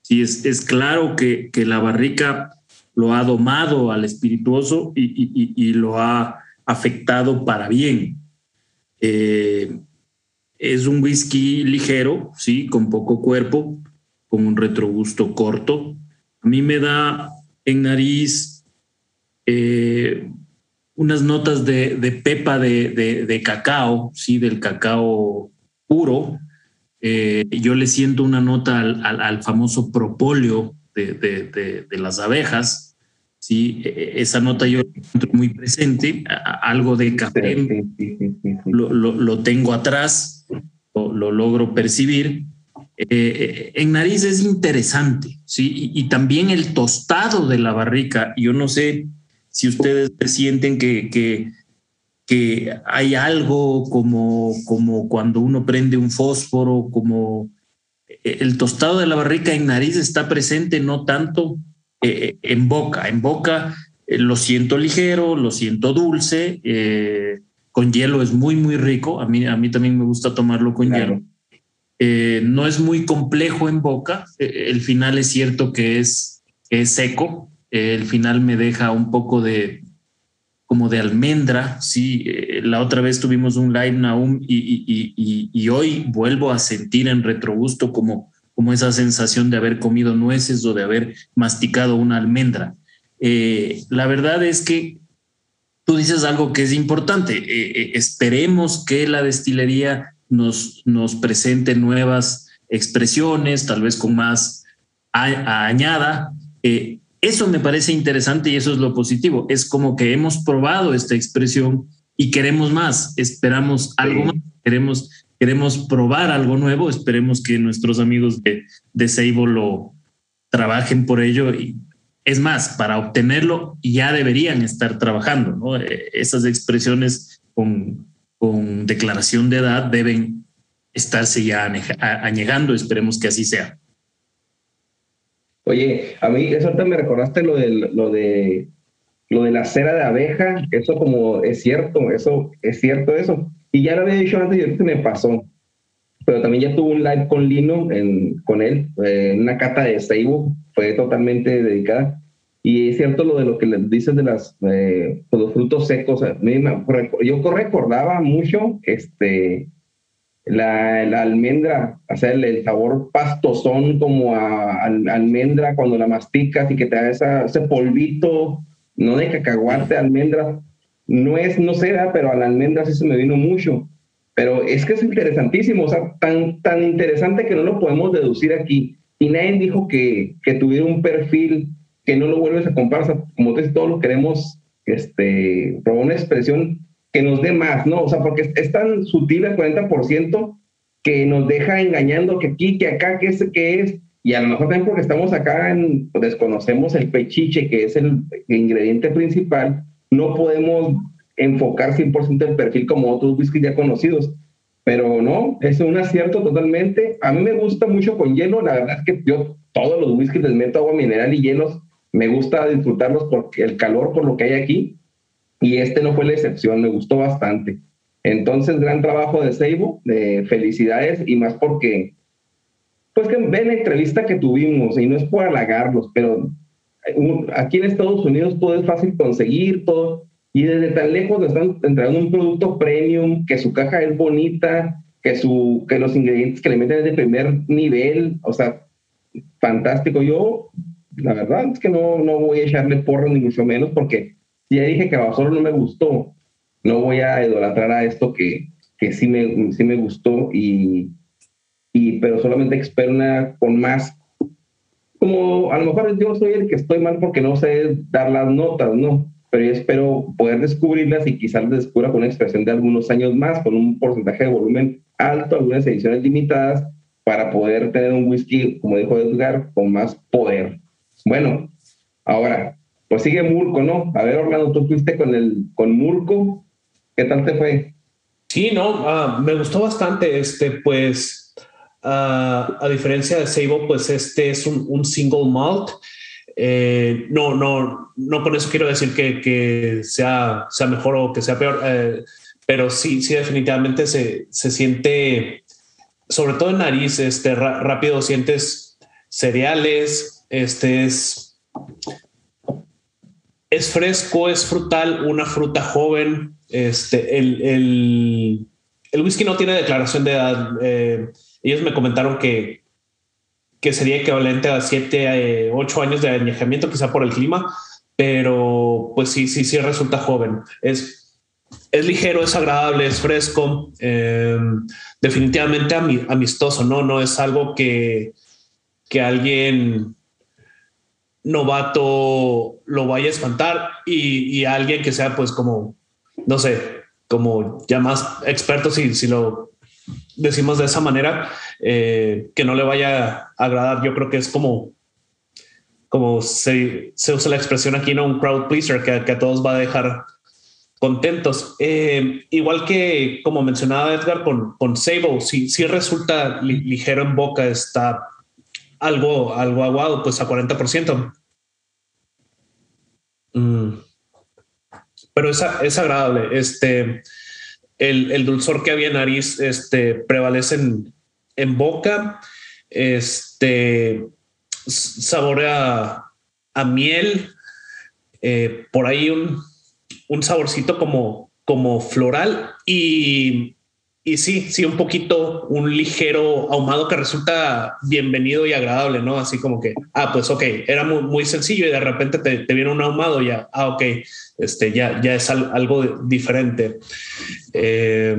Sí, es, es claro que, que, la barrica lo ha domado al espirituoso y, y, y lo ha afectado para bien. Eh, es un whisky ligero, sí, con poco cuerpo, con un retrogusto corto. A mí me da en nariz eh, unas notas de, pepa de, cacao, sí, del cacao puro. Eh, yo le siento una nota al, famoso propóleo de, las abejas. Sí, e, e, esa nota yo encuentro muy presente, algo de café lo, tengo atrás, lo, logro percibir. Eh, eh, en nariz es interesante, ¿sí? Y, también el tostado de la barrica. Yo no sé si ustedes sienten que, que, que hay algo como, como cuando uno prende un fósforo, como eh, el tostado de la barrica en nariz está presente, no tanto eh, en boca. En boca eh, lo siento ligero, lo siento dulce. Eh, con hielo es muy, muy rico. A mí, a mí también me gusta tomarlo con hielo. no es muy complejo en boca. el final es cierto que es, es seco. el final me deja un poco de como de almendra. Sí, la otra vez tuvimos un live Naum y, y, y, y hoy vuelvo a sentir en retrogusto como como esa sensación de haber comido nueces o de haber masticado una almendra. Eh, la verdad es que tú dices algo que es importante. Eh, eh, esperemos que la destilería nos, nos presente nuevas expresiones, tal vez con más añada. eso me parece interesante y eso es lo positivo. Es como que hemos probado esta expresión y queremos más, esperamos algo más, queremos queremos probar algo nuevo, esperemos que nuestros amigos de, de Seibo lo trabajen por ello es más, para obtenerlo ya deberían estar trabajando, ¿no? Eh, esas expresiones con, con declaración de edad deben estarse ya añegando, esperemos que así sea. Oye, a mí eso me recordaste lo de, lo de lo de la cera de abeja, eso como es cierto, eso es cierto eso. Y ya lo había dicho antes y ahorita me pasó. Pero también ya tuve un live con Lino, en, con él, eh, en una cata de Seibo, fue totalmente dedicada. Y es cierto lo de lo que les dices de las, eh, pues, los frutos secos. Yo recordaba mucho este, la, la almendra, hacer el, sabor pastosón como a, almendra cuando la masticas y que te da ese polvito, no de cacahuate, almendra, no es, no sé, pero a la almendra sí se me vino mucho. Pero es que es interesantísimo, o sea, tan, tan interesante que no lo podemos deducir aquí. Y nadie dijo que, que tuviera un perfil que no lo vuelves a comprar. como tú todos lo queremos este, probar una expresión que nos dé más, ¿no? O sea, porque es, tan sutil el 40% que nos deja engañando que aquí, que acá, que es, que es. Y a lo mejor también porque estamos acá, en, desconocemos el pechiche, que es el ingrediente principal, no podemos enfocar 100% el perfil como otros whiskies ya conocidos. Pero no, es un acierto totalmente. A mí me gusta mucho con hielo. La verdad es que yo todos los whiskies les meto agua mineral y hielos. Me gusta disfrutarlos porque el calor, por lo que hay aquí. Y este no fue la excepción, me gustó bastante. Entonces, gran trabajo de Seibo, de felicidades y más porque, pues que ven la entrevista que tuvimos y no es por halagarlos, pero aquí en Estados Unidos todo es fácil conseguir, todo, y desde tan lejos están entregando un producto premium, que su caja es bonita, que, su, que los ingredientes que le meten es de primer nivel, o sea, fantástico. Yo, la verdad es que no, no voy a echarle porro ni mucho menos, porque ya dije que a solo no me gustó, no voy a idolatrar a esto que, que sí, me, sí me gustó, y, y, pero solamente espero una con más como a lo mejor yo soy el que estoy mal porque no sé dar las notas, ¿no? Pero yo espero poder descubrirlas y quizás las descubra con una expresión de algunos años más, con un porcentaje de volumen alto, algunas ediciones limitadas, para poder tener un whisky, como dijo Edgar, con más poder. Bueno, ahora, pues sigue Murco, ¿no? A ver, Orlando, tú fuiste con, el, con Murco, ¿qué tal te fue? Sí, no, ah, me gustó bastante, este, pues a diferencia de Seibo, pues este es un, single malt. Eh, no, no, no con eso quiero decir que, que sea, sea mejor o que sea peor, eh, pero sí, sí, definitivamente se, se, siente, sobre todo en nariz, este, rápido sientes cereales, este es, es fresco, es frutal, una fruta joven, este, el, el, el whisky no tiene declaración de edad. Eh, ellos me comentaron que, que sería equivalente a 7, 8 años de añejamiento, quizá por el clima, pero pues sí, sí, sí resulta joven. Es, es ligero, es agradable, es fresco, em, definitivamente amistoso, ¿no? No es algo que, que alguien novato lo vaya a espantar y, alguien que sea pues como, no sé, como ya más experto, si, si lo decimos de esa manera, eh, que no le vaya a agradar. Yo creo que es como, como se, usa la expresión aquí, ¿no? Un crowd pleaser que, que a todos va a dejar contentos. Eh, igual que como mencionaba Edgar con, con Sable, si, si resulta ligero en boca, está algo, algo aguado, pues a 40%. Mm. Pero es, es agradable. Este, el, el, dulzor que había en nariz este, prevalece en, boca. Este saborea a miel. Eh, por ahí un, un saborcito como, como floral y, y sí, sí, un poquito, un ligero ahumado que resulta bienvenido y agradable, ¿no? Así como que, ah, pues ok, era muy, muy sencillo y de repente te, viene un ahumado y ya, ah, ok, este, ya, ya es algo diferente. Eh,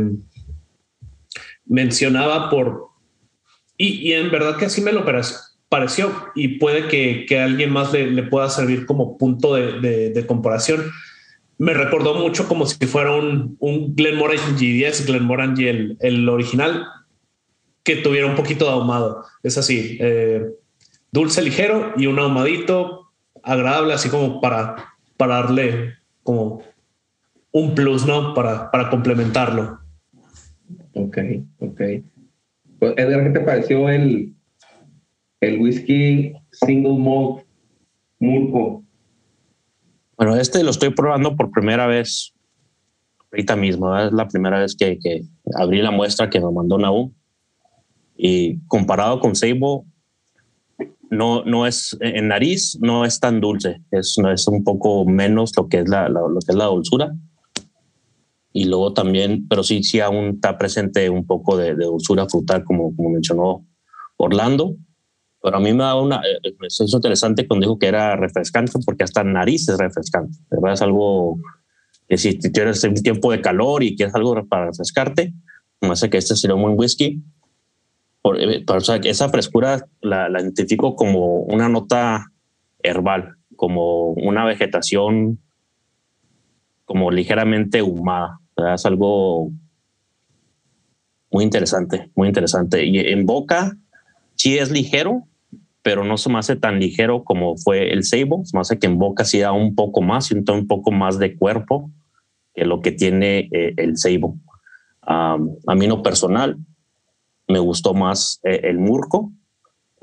mencionaba por, y, y, en verdad que así me lo pareció y puede que, que a alguien más le, le, pueda servir como punto de comparación me recordó mucho como si fuera un, un Glenmorangie 10, Glenmorangie el, el original, que tuviera un poquito de ahumado. Es así, eh, dulce ligero y un ahumadito agradable, así como para, para darle como un plus, ¿no? Para, para complementarlo. Ok, ok. Pues, Edgar, ¿qué te pareció el, el whisky single malt Murco? Bueno, este lo estoy probando por primera vez ahorita mismo. Es la primera vez que, que, abrí la muestra que me mandó Naú. Y comparado con Seibo, no, no es en nariz, no es tan dulce. Es, es un poco menos lo que es la, lo que es la dulzura. Y luego también, pero sí, sí aún está presente un poco de, de dulzura frutal, como, como mencionó Orlando. Pero a mí me da una, eh, es interesante cuando dijo que era refrescante, porque hasta nariz es refrescante, ¿verdad? Es algo que si tienes un tiempo de calor y quieres algo para refrescarte, me hace que este sería un buen whisky. Por, eh, o sea, esa frescura la, la identifico como una nota herbal, como una vegetación como ligeramente humada. ¿verdad? Es algo muy interesante, muy interesante. Y en boca sí es ligero, pero no se me hace tan ligero como fue el Seibo. Se me hace que en boca sí da un poco más y un, poco más de cuerpo que lo que tiene eh, el Seibo. a mí no personal me gustó más eh, el Murco,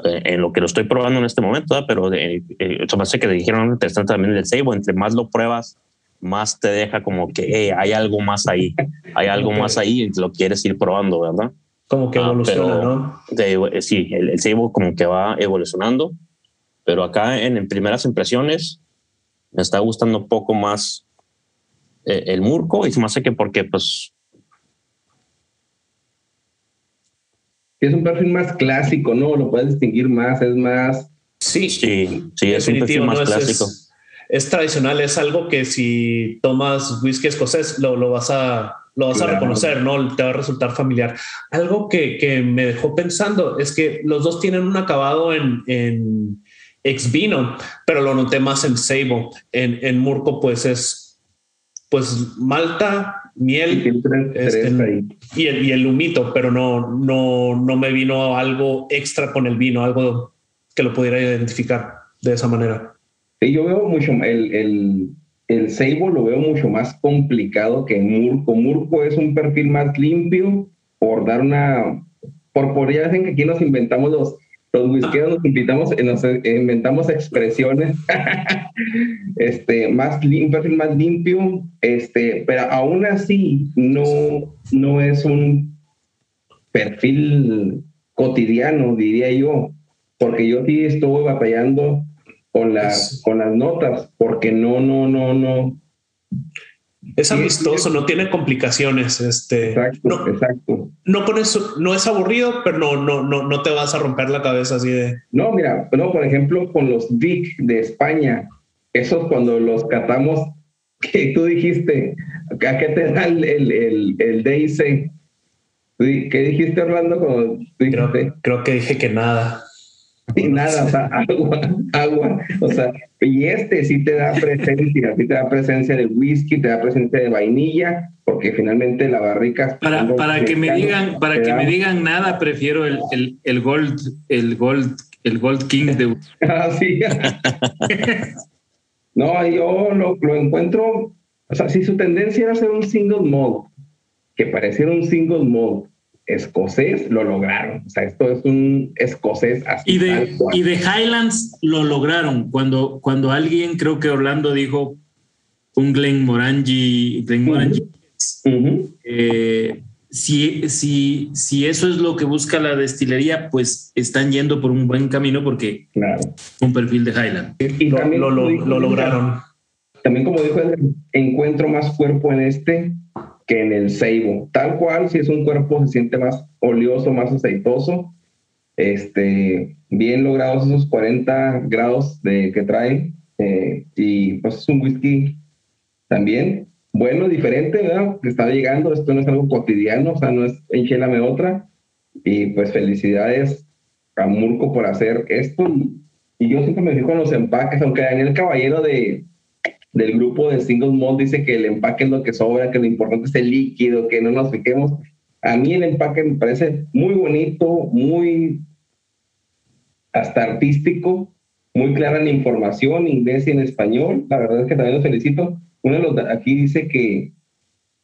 eh, en lo que lo estoy probando en este momento, pero se me hace que dijeron interesante también el Seibo. Entre más lo pruebas, más te deja como que hay algo más ahí, hay algo más ahí y lo quieres ir probando, ¿verdad? Como que ah, evoluciona, ¿no? Eh, sí, el, el como que va evolucionando, pero acá en, primeras impresiones me está gustando un poco más eh, el Murco y se me hace que porque pues... Es un perfil más clásico, ¿no? Lo puedes distinguir más, es más... Sí, sí, sí es un perfil más clásico. Es, tradicional, es algo que si tomas whisky escocés lo, lo vas a lo vas a reconocer, ¿no? Te va a resultar familiar. Algo que, que, me dejó pensando es que los dos tienen un acabado en, en ex vino, pero lo noté más en Sable. En, en Murco, pues es pues malta, miel este, y, el, y el humito, pero no, no, no me vino algo extra con el vino, algo que lo pudiera identificar de esa manera. Sí, yo veo mucho el, el el Seibo lo veo mucho más complicado que Murco. Murco es un perfil más limpio, por dar una, por, por ya dicen que aquí nos inventamos los, los whiskeros nos, invitamos, nos inventamos expresiones, <laughs> este, más un perfil más limpio, este, pero aún así no, no es un perfil cotidiano, diría yo, porque yo sí estuve batallando con las, con las notas, porque no, no, no, no. Es amistoso, no tiene complicaciones. Este, exacto, no, exacto. No con eso, no es aburrido, pero no, no, no, no te vas a romper la cabeza así de. No, mira, no, por ejemplo, con los Vic de España, esos cuando los catamos, <laughs> que tú dijiste, ¿a qué te da el, el, el, ¿Qué dijiste, Orlando? creo, creo que dije que nada. <laughs> y nada, o sea, agua, agua, o sea, y este sí te da presencia, sí te da presencia de whisky, te da presencia de vainilla, porque finalmente la barrica... Para, para que me digan, para que me digan nada, prefiero el, el, el Gold, el Gold, el Gold King de... <laughs> ah, sí. <laughs> no, yo lo, lo encuentro, o sea, si su tendencia era ser un single malt, que pareciera un single malt, escocés lo lograron. O sea, esto es un escocés así. Y de, y de Highlands lo lograron. Cuando, cuando alguien, creo que Orlando dijo un Glen Morangi, Glen Morangi. Eh, si, si, si eso es lo que busca la destilería, pues están yendo por un buen camino porque claro. un perfil de Highland. Y lo, también, lo, lo, lo lograron. También como dijo, encuentro más cuerpo en este que en el ceibo. Tal cual, si es un cuerpo se siente más oleoso, más aceitoso. Este, bien logrados esos 40 grados de, que trae. Eh, y pues es un whisky también bueno, diferente, ¿verdad? Que está llegando, esto no es algo cotidiano, o sea, no es enchélame otra. Y pues felicidades a Murco por hacer esto. Y, yo siempre me fijo en los empaques, aunque Daniel Caballero de, del grupo de Single Malt dice que el empaque es lo que sobra, que lo importante es el líquido, que no nos fijemos. A mí el empaque me parece muy bonito, muy hasta artístico, muy clara la información, inglés y en español. La verdad es que también lo felicito. Uno de los aquí dice que,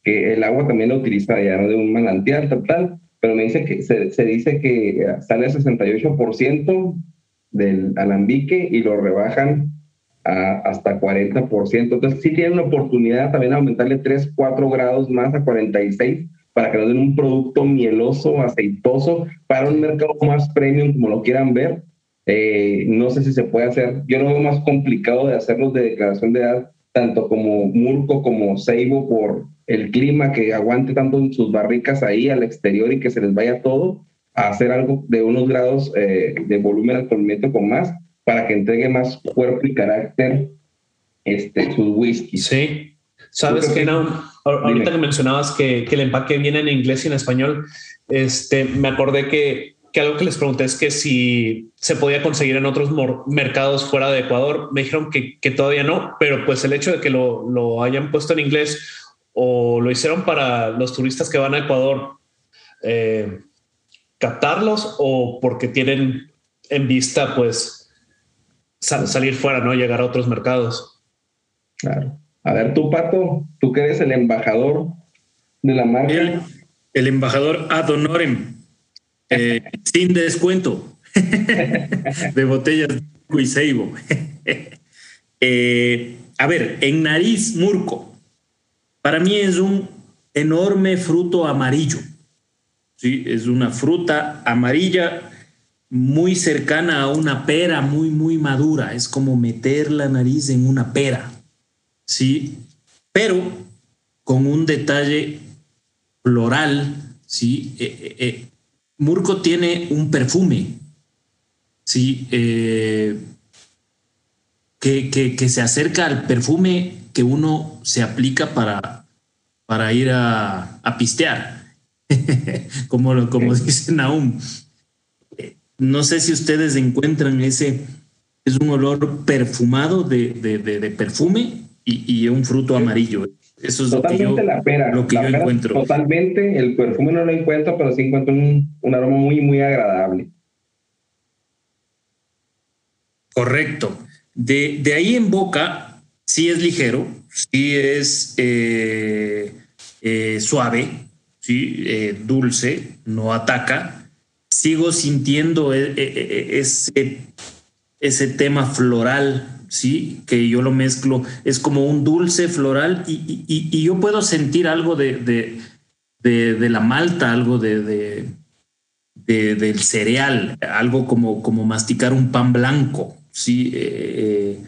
que el agua también lo utiliza ya de un manantial, tal, tal, pero me dice que se, se dice que sale el 68% del alambique y lo rebajan hasta 40%. Entonces, sí tienen la oportunidad también de aumentarle 3, 4 grados más a 46 para que nos den un producto mieloso, aceitoso, para un mercado más premium, como lo quieran ver. Eh, no sé si se puede hacer. Yo lo veo más complicado de hacerlos de declaración de edad, tanto como Murco como Seibo, por el clima que aguante tanto en sus barricas ahí al exterior y que se les vaya todo, a hacer algo de unos grados eh, de volumen al colmento con más para que entregue más cuerpo y carácter este, sus whisky. Sí. Sabes que no, ahorita que mencionabas que, que, el empaque viene en inglés y en español, este, me acordé que, que algo que les pregunté es que si se podía conseguir en otros mercados fuera de Ecuador. Me dijeron que, que todavía no, pero pues el hecho de que lo, lo, hayan puesto en inglés o lo hicieron para los turistas que van a Ecuador, eh, captarlos o porque tienen en vista pues sal, salir fuera, ¿no? Llegar a otros mercados. Claro. A ver, tú, Pato, tú que eres el embajador de la marca. El, el embajador ad honorem, eh, <laughs> sin descuento <laughs> de botellas de Cuiseibo. <laughs> eh, a ver, en nariz murco, para mí es un enorme fruto amarillo. Sí, es una fruta amarilla muy cercana a una pera muy, muy madura. Es como meter la nariz en una pera, ¿sí? Pero con un detalle floral, ¿sí? Eh, eh, eh, Murco tiene un perfume, ¿sí? Eh, que, que, que, se acerca al perfume que uno se aplica para, para ir a, a pistear, <laughs> como, como dice Naum. No sé si ustedes encuentran ese, es un olor perfumado de, de, de, de perfume y, y, un fruto amarillo. Eso es totalmente lo que yo, la pera. Lo que la yo pera, encuentro. Totalmente, el perfume no lo encuentro, pero sí encuentro un, un aroma muy, muy agradable. Correcto. De, de, ahí en boca, sí es ligero, sí es eh, eh, suave, sí, eh, dulce, no ataca, sigo sintiendo ese, ese tema floral, ¿sí? Que yo lo mezclo, es como un dulce floral y, y, y yo puedo sentir algo de, de, de, la malta, algo de, del cereal, algo como, como masticar un pan blanco, ¿sí? Eh,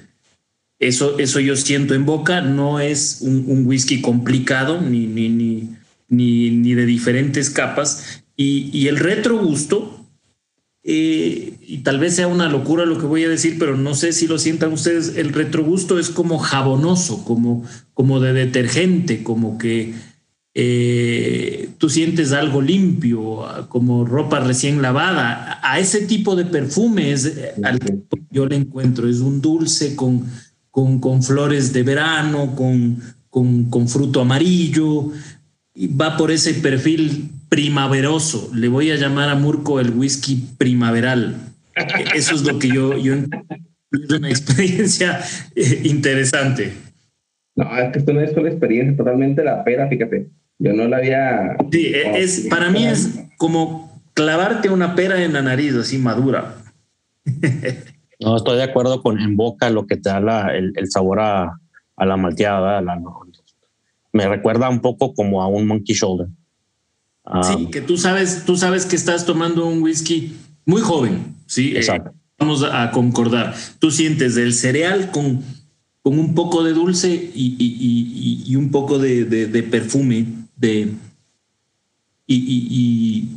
eso, eso yo siento en boca, no es un, un whisky complicado ni, ni, ni, ni de diferentes capas, y, el retrogusto, eh, y tal vez sea una locura lo que voy a decir, pero no sé si lo sientan ustedes, el retrogusto es como jabonoso, como, como de detergente, como que eh, tú sientes algo limpio, como ropa recién lavada. A ese tipo de perfumes eh, yo le encuentro, es un dulce con, con, con flores de verano, con, con, con, fruto amarillo, va por ese perfil primaveroso. Le voy a llamar a Murco el whisky primaveral. Eso es lo que yo, yo es una experiencia eh, interesante. No, es que esto no es una experiencia totalmente la pera, fíjate. Yo no la había. Sí, es, para mí es como clavarte una pera en la nariz así madura. No, estoy de acuerdo con en boca lo que te da el, sabor a, la malteada. me recuerda un poco como a un monkey shoulder. Sí, que tú sabes, tú sabes que estás tomando un whisky muy joven. Sí, exacto. vamos a concordar. Tú sientes el cereal con, con un poco de dulce y, un poco de perfume de... Y,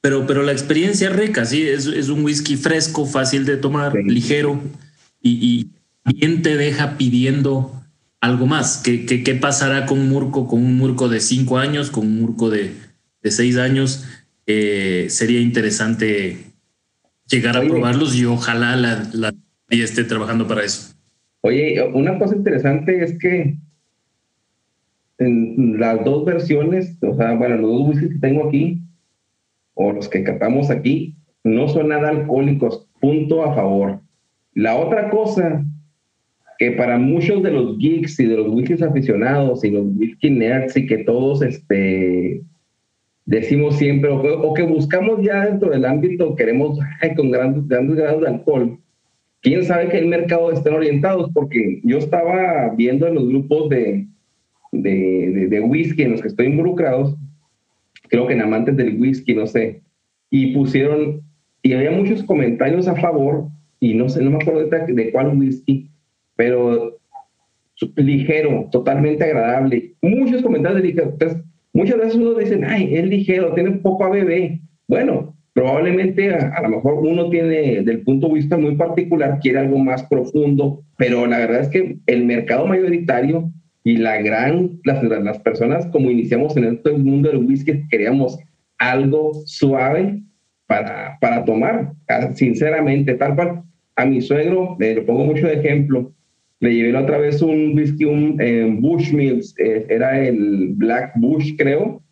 pero, pero la experiencia rica, sí, es, es un whisky fresco, fácil de tomar, ligero y, bien te deja pidiendo algo más. ¿Qué, qué, pasará con un murco, con un murco de cinco años, con un murco de, de seis años? Eh, sería interesante llegar a probarlos y ojalá la, la esté trabajando para eso. Oye, una cosa interesante es que en las dos versiones, o sea, bueno, los dos whiskies que tengo aquí, o los que catamos aquí, no son nada alcohólicos, punto a favor. La otra cosa, que para muchos de los geeks y de los whiskies aficionados y los whisky nerds y que todos este, decimos siempre, o, que buscamos ya dentro del ámbito, queremos <laughs> con grandes, grandes grados de alcohol, quién sabe que el mercado estén orientados, porque yo estaba viendo en los grupos de, de, de, whisky en los que estoy involucrados, creo que en amantes del whisky, no sé, y pusieron, y había muchos comentarios a favor, y no sé, no me acuerdo de, de cuál whisky, pero ligero, totalmente agradable. Muchos comentarios ligeros. Entonces, muchas veces uno dice, ay, es ligero, tiene poco a bebé. Bueno, probablemente a, a, lo mejor uno tiene, del punto de vista muy particular, quiere algo más profundo, pero la verdad es que el mercado mayoritario y la gran, las, las personas como iniciamos en este mundo del whisky, queríamos algo suave para, para tomar, ah, sinceramente, tal cual. A mi suegro, le lo pongo mucho de ejemplo, le llevé la otra vez un whisky, un eh, Bushmills, eh, era el Black Bush, creo,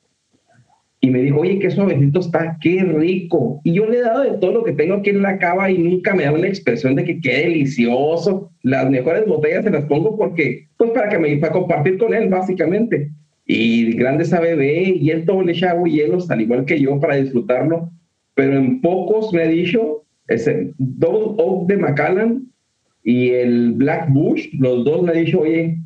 y me dijo, oye, qué suavecito está, qué rico. Y yo le he dado de todo lo que tengo aquí en la cava y nunca me da una expresión de que qué delicioso. Las mejores botellas se las pongo porque, pues para que me, para compartir con él, básicamente. Y grandes ABB y él todo le echa hielos, al igual que yo, para disfrutarlo. Pero en pocos me ha dicho, ese Double Oak de Macallan y el Black Bush, los dos me ha dicho, oye,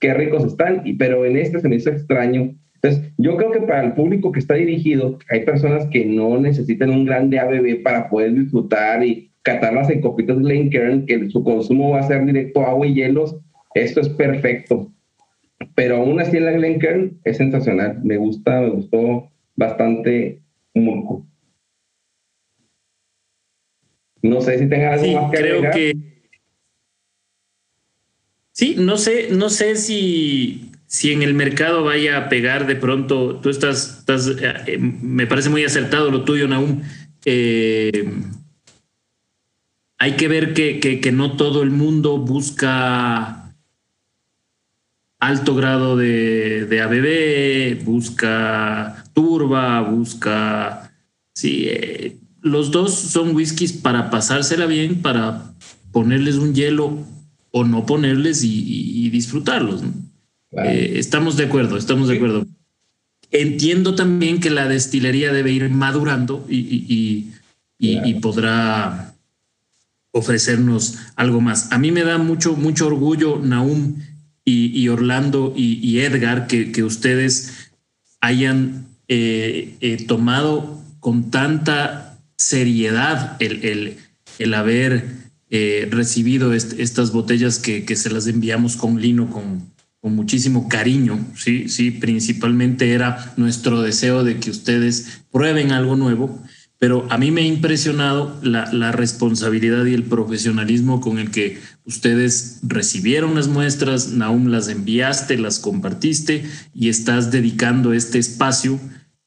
qué ricos están, pero en este se me hizo extraño entonces, yo creo que para el público que está dirigido, hay personas que no necesitan un grande ABB para poder disfrutar y catarlas en copitas de Glencairn, que su consumo va a ser directo agua y hielos. Esto es perfecto. Pero aún así la Glencairn es sensacional. Me gusta, me gustó bastante Murco. No sé si tenga algo más que creo que Sí, no sé, no sé si si en el mercado vaya a pegar de pronto, tú estás, estás eh, me parece muy acertado lo tuyo, Naum. Eh, hay que ver que, que, no todo el mundo busca alto grado de, de ABB, busca turba, busca... Sí, eh, los dos son whiskies para pasársela bien, para ponerles un hielo o no ponerles y, y disfrutarlos. ¿no? Eh, estamos de acuerdo, estamos de acuerdo. Entiendo también que la destilería debe ir madurando y, podrá ofrecernos algo más. A mí me da mucho, mucho orgullo, Naum y, Orlando y, Edgar, que, ustedes hayan eh, eh, tomado con tanta seriedad el, el, haber recibido estas botellas que, que, se las enviamos con lino, con, con muchísimo cariño, sí, sí, principalmente era nuestro deseo de que ustedes prueben algo nuevo, pero a mí me ha impresionado la, la, responsabilidad y el profesionalismo con el que ustedes recibieron las muestras, Naum las enviaste, las compartiste y estás dedicando este espacio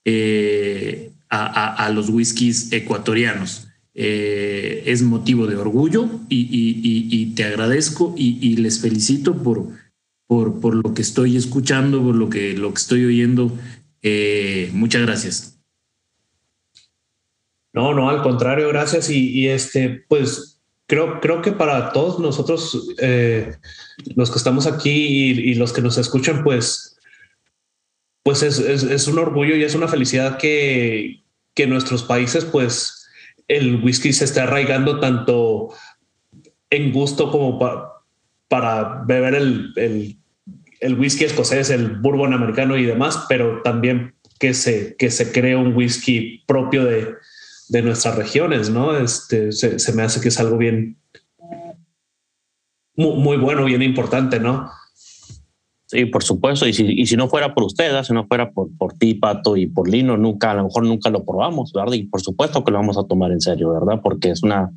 eh, a, a, los whiskies ecuatorianos. Eh, es motivo de orgullo y, te agradezco y, les felicito por, por, lo que estoy escuchando, por lo que, lo que estoy oyendo. Eh, muchas gracias. No, no, al contrario, gracias. Y, este, pues creo, creo que para todos nosotros, eh, los que estamos aquí y, los que nos escuchan, pues, pues es, un orgullo y es una felicidad que, que nuestros países, pues, el whisky se esté arraigando tanto en gusto como para beber el, el, el, whisky escocés, el bourbon americano y demás, pero también que se, que se cree un whisky propio de, de nuestras regiones, ¿no? Este, se, me hace que es algo bien, muy, bueno, bien importante, ¿no? Sí, por supuesto. Y si, y si no fuera por ustedes, si no fuera por, por ti, Pato, y por Lino, nunca, a lo mejor nunca lo probamos, ¿verdad? Y por supuesto que lo vamos a tomar en serio, ¿verdad? Porque es una,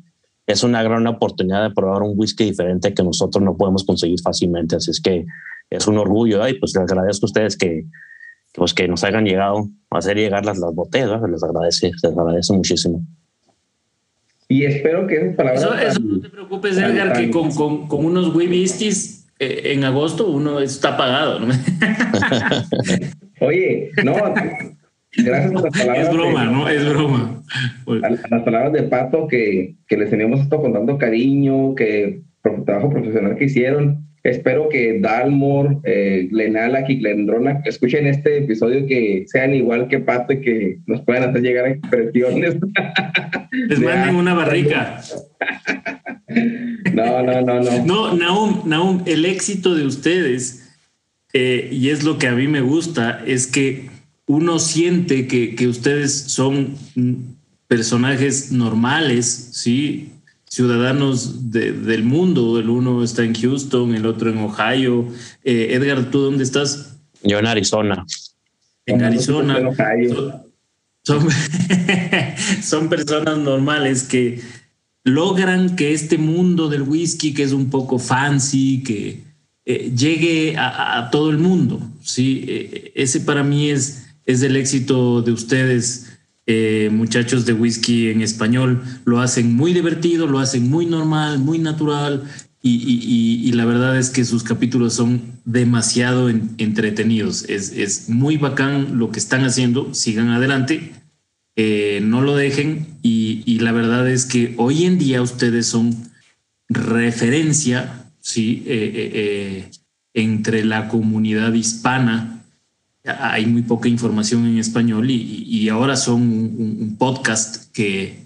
es una gran oportunidad de probar un whisky diferente que nosotros no podemos conseguir fácilmente. Así es que es un orgullo, y pues les agradezco a ustedes que, pues que nos hayan llegado a hacer llegar las, las botellas, les agradece, les agradece muchísimo. Y espero que esas palabras. Eso, no te preocupes, Edgar, que con, con, con unos Wibistis eh, en agosto uno está pagado. ¿no? <laughs> Oye, no, gracias por las palabras. Es broma, ¿no? Es broma. las palabras de Pato que, que les teníamos esto con tanto cariño, que por trabajo profesional que hicieron Espero que Dalmor, eh, Glenalak y Glendrona escuchen este episodio que sean igual que Pato y que nos puedan hacer llegar a expresiones. <laughs> Les manden una barrica. <laughs> no, no, no, no. No, Naum, Naum, el éxito de ustedes, eh, y es lo que a mí me gusta, es que uno siente que, que ustedes son personajes normales, ¿sí? Ciudadanos del mundo. El uno está en Houston, el otro en Ohio. Eh, Edgar, ¿tú dónde estás? Yo en Arizona. En Arizona. Son, <laughs> son, personas normales que logran que este mundo del whisky, que es un poco fancy, que eh, llegue a, todo el mundo. ¿sí? Eh, ese para mí es, es el éxito de ustedes eh, muchachos de whisky en español lo hacen muy divertido, lo hacen muy normal, muy natural y, la verdad es que sus capítulos son demasiado entretenidos. Es, muy bacán lo que están haciendo, sigan adelante, eh, no lo dejen y, la verdad es que hoy en día ustedes son referencia. Eh, entre la comunidad hispana hay muy poca información en español y, ahora son un, podcast que,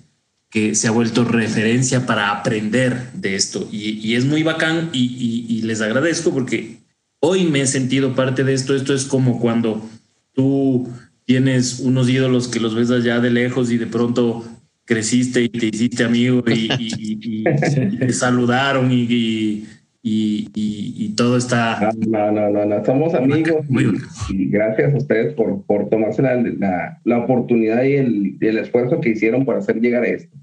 que, se ha vuelto referencia para aprender de esto y, es muy bacán y, les agradezco porque hoy me he sentido parte de esto. Esto es como cuando tú tienes unos ídolos que los ves allá de lejos y de pronto creciste y te hiciste amigo y, <laughs> te saludaron y, y, y, todo está... No, no, no, no, somos amigos y, gracias a ustedes por, por tomarse la, la, oportunidad y el, el, esfuerzo que hicieron por hacer llegar esto.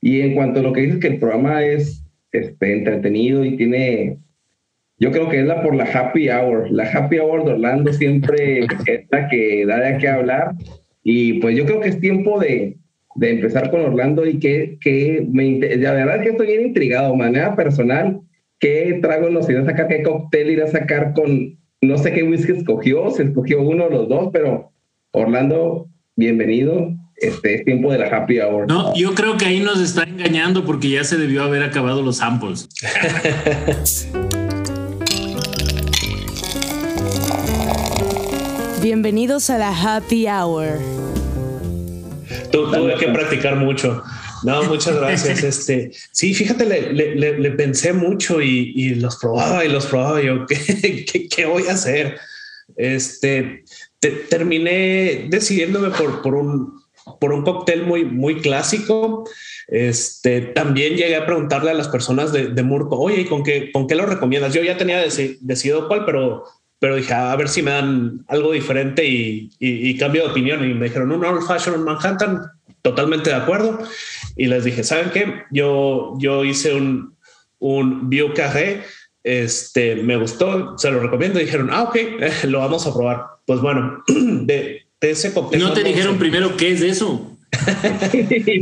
Y en cuanto a lo que dices que el programa es este, entretenido y tiene, yo creo que es la por la happy hour, la happy hour de Orlando siempre <laughs> es la que da de qué hablar. Y pues yo creo que es tiempo de, de empezar con Orlando y que, que me, la verdad es que estoy bien intrigado, de manera personal qué trago nos irá a sacar, qué cóctel irá a sacar con, no sé qué whisky escogió, se escogió uno o los dos, pero Orlando, bienvenido. Este es tiempo de la happy hour. No, yo creo que ahí nos está engañando porque ya se debió haber acabado los samples. <laughs> Bienvenidos a la happy hour. tuve que practicar mucho. No, muchas gracias. <laughs> Este, sí, fíjate, le, pensé mucho y, los probaba y los probaba. Yo, <laughs> ¿qué, qué, voy a hacer? Este, terminé decidiéndome por, por, un, por un cóctel muy, muy clásico. Este, también llegué a preguntarle a las personas de, de Murco, oye, ¿con qué, ¿con qué lo recomiendas? Yo ya tenía decidido cuál, pero, pero dije, a ver si me dan algo diferente y, y, cambio de opinión. Y me dijeron, un Old Fashion Manhattan totalmente de acuerdo. Y les dije, ¿saben qué? Yo, yo hice un, un biocarré, este, me gustó, se lo recomiendo. dijeron, ah, ok, <laughs> lo vamos a probar. Pues bueno, <clears throat> de, ese cóctel. ¿No te dijeron primero qué es eso? <laughs>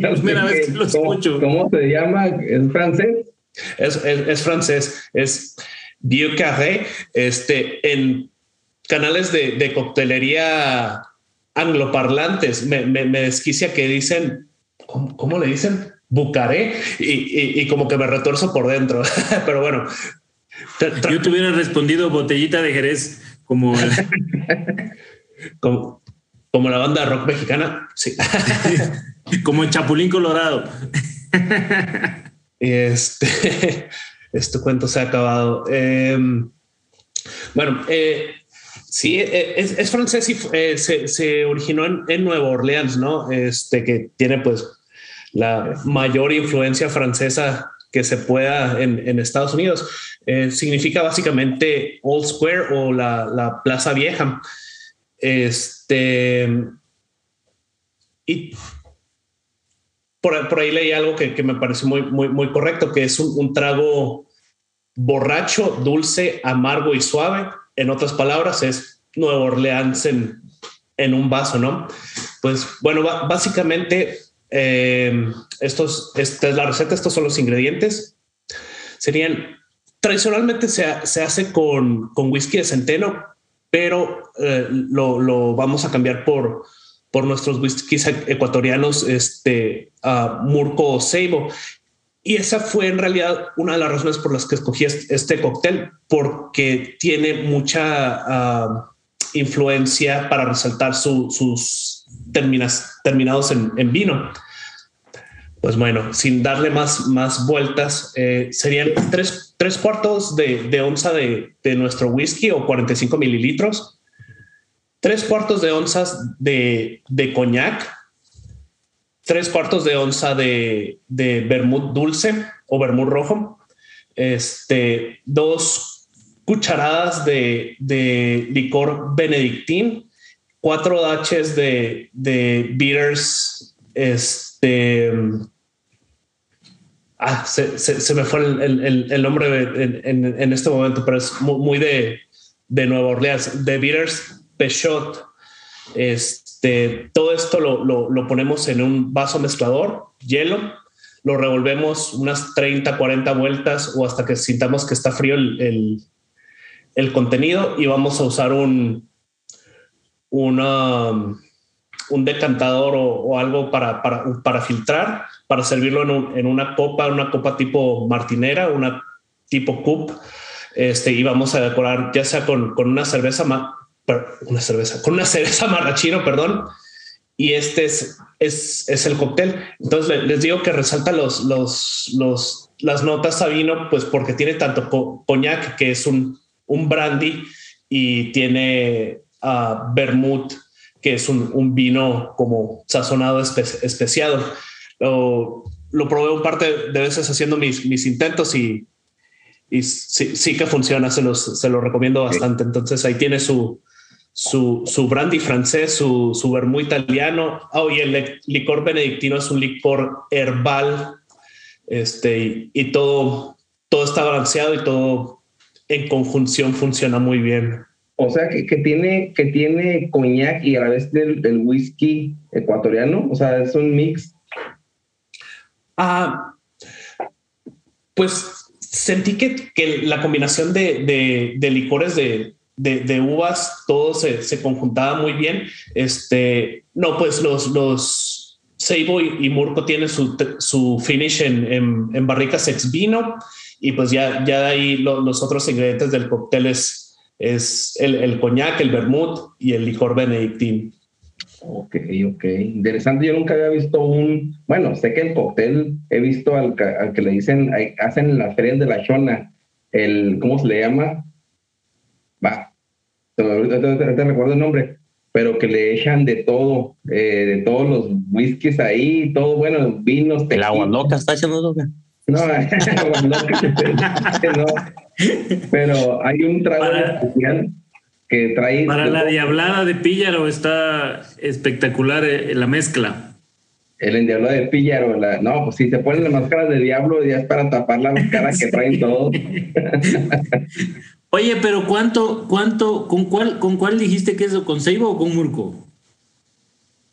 La primera vez que lo escucho. ¿Cómo se llama? ¿Es francés? Es, es, francés, es biocarré. Este, en canales de, de coctelería angloparlantes me, me, me, desquicia que dicen, ¿cómo, le dicen? Bucaré y, y, como que me retorzo por dentro. <laughs> Pero bueno. Yo te hubiera respondido botellita de Jerez como, <laughs> como, como, la banda rock mexicana. Sí. <laughs> como en Chapulín Colorado. este, este cuento se ha acabado. Em, bueno, eh, Sí, eh, es, francés y eh, se, originó en, Nueva Orleans, ¿no? Este que tiene pues la mayor influencia francesa que se pueda en, Estados Unidos. Eh, significa básicamente Old Square o la, Plaza Vieja. Este y por, ahí leí algo que, me pareció muy, muy, muy correcto, que es un trago borracho, dulce, amargo y suave en otras palabras, es Nueva Orleans en, en un vaso, ¿no? Pues bueno, básicamente eh, estos, esta es la receta, estos son los ingredientes. Serían, tradicionalmente se, se hace con, con, whisky de centeno, pero eh, lo, lo, vamos a cambiar por, por nuestros whiskies ecuatorianos, este, uh, Murco o Seibo. Y esa fue en realidad una de las razones por las que escogí este cóctel, porque tiene mucha ah, influencia para resaltar sus terminados en, vino. Pues bueno, sin darle más, más vueltas, eh, serían tres, cuartos de, onza de, de, nuestro whisky o 45 mililitros, tres cuartos de onzas de, de coñac, tres cuartos de onza de, de vermut dulce o vermut rojo, este, dos cucharadas de, licor benedictín, cuatro daches de, de bitters, este, ah, se, me fue el, nombre en, este momento, pero es muy, de, de Nueva Orleans, de bitters Pechot, este, este, todo esto lo, ponemos en un vaso mezclador, hielo, lo revolvemos unas 30, 40 vueltas o hasta que sintamos que está frío el, contenido y vamos a usar un, un decantador o, algo para, para, filtrar, para servirlo en, una copa, una copa tipo martinera, una tipo cup, este, y vamos a decorar ya sea con, una cerveza una cerveza, con una <laughs> cerveza marrachino, perdón, y este es, es, es el cóctel. Entonces les digo que resalta los, los, los, las notas a vino, pues porque tiene tanto coñac, que es un, un brandy, y tiene uh, vermouth, que es un, un, vino como sazonado especiado. Lo, lo, probé un par de veces haciendo mis, mis intentos y, y sí, sí, que funciona, se los, se lo recomiendo bastante. Entonces ahí tiene su, su, su brandy francés, su, su vermú italiano. Oh, y el licor benedictino es un licor herbal. Este, y, todo, todo está balanceado y todo en conjunción funciona muy bien. O sea, que, que tiene, que tiene coñac y a la vez del, del, whisky ecuatoriano. O sea, es un mix. Ah, pues sentí que, que la combinación de, de, de licores de, de, uvas, todo se, se, conjuntaba muy bien. Este, no, pues los, los Seibo y, Murco tienen su, su finish en, en, barricas ex vino y pues ya, ya de ahí los otros ingredientes del cóctel es, es el, el coñac, el vermut y el licor benedictín. Ok, ok. Interesante. Yo nunca había visto un. Bueno, sé que el cóctel he visto al, al que le dicen, hacen las ferias de la Shona, el, ¿cómo se le llama? Va, te, recuerdo el nombre, pero que le echan de todo, eh, de todos los whiskies ahí, todo, bueno, vinos. ¿El agua loca está echando loca? No, <laughs> agua no. Pero hay un trago especial que trae. Para la diablada de Píllaro está espectacular eh, la mezcla. el endiablo de Píllaro. La, no, pues si se ponen las máscaras de diablo ya es para tapar la cara que traen <laughs> todos. Oye, pero ¿cuánto, cuánto, con cuál, con cuál dijiste que eso, con Seibo o con Murko?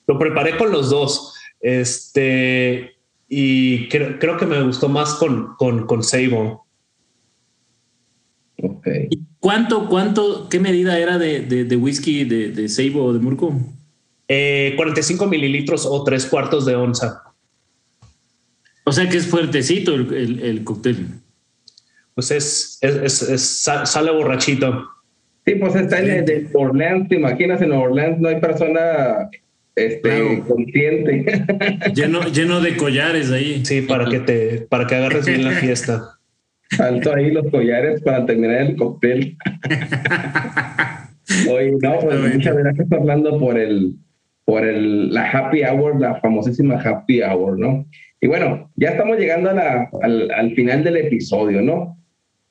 Lo preparé con los dos. Este, y creo, creo que me gustó más con, con, con Seibo. Okay. ¿Cuánto, cuánto, qué medida era de, de, de whisky de, de Seibo o de Murko? Eh, 45 mililitros o tres cuartos de onza. O sea que es fuertecito el, el, el cóctel. Pues es, es, es, es sa- sale borrachito. Sí, pues está en de Orleans, te imaginas, en Orleans no hay persona este, Claro. consciente. <laughs> Lleno, lleno de collares ahí. Sí, para que te, para que agarres bien la fiesta. <laughs> Alto ahí los collares para terminar el cóctel. <laughs> Oye, no, pues muchas gracias Orlando por el, por el, la happy hour, la famosísima happy hour, ¿no? Y bueno, ya estamos llegando a la- al, al final del episodio, ¿no?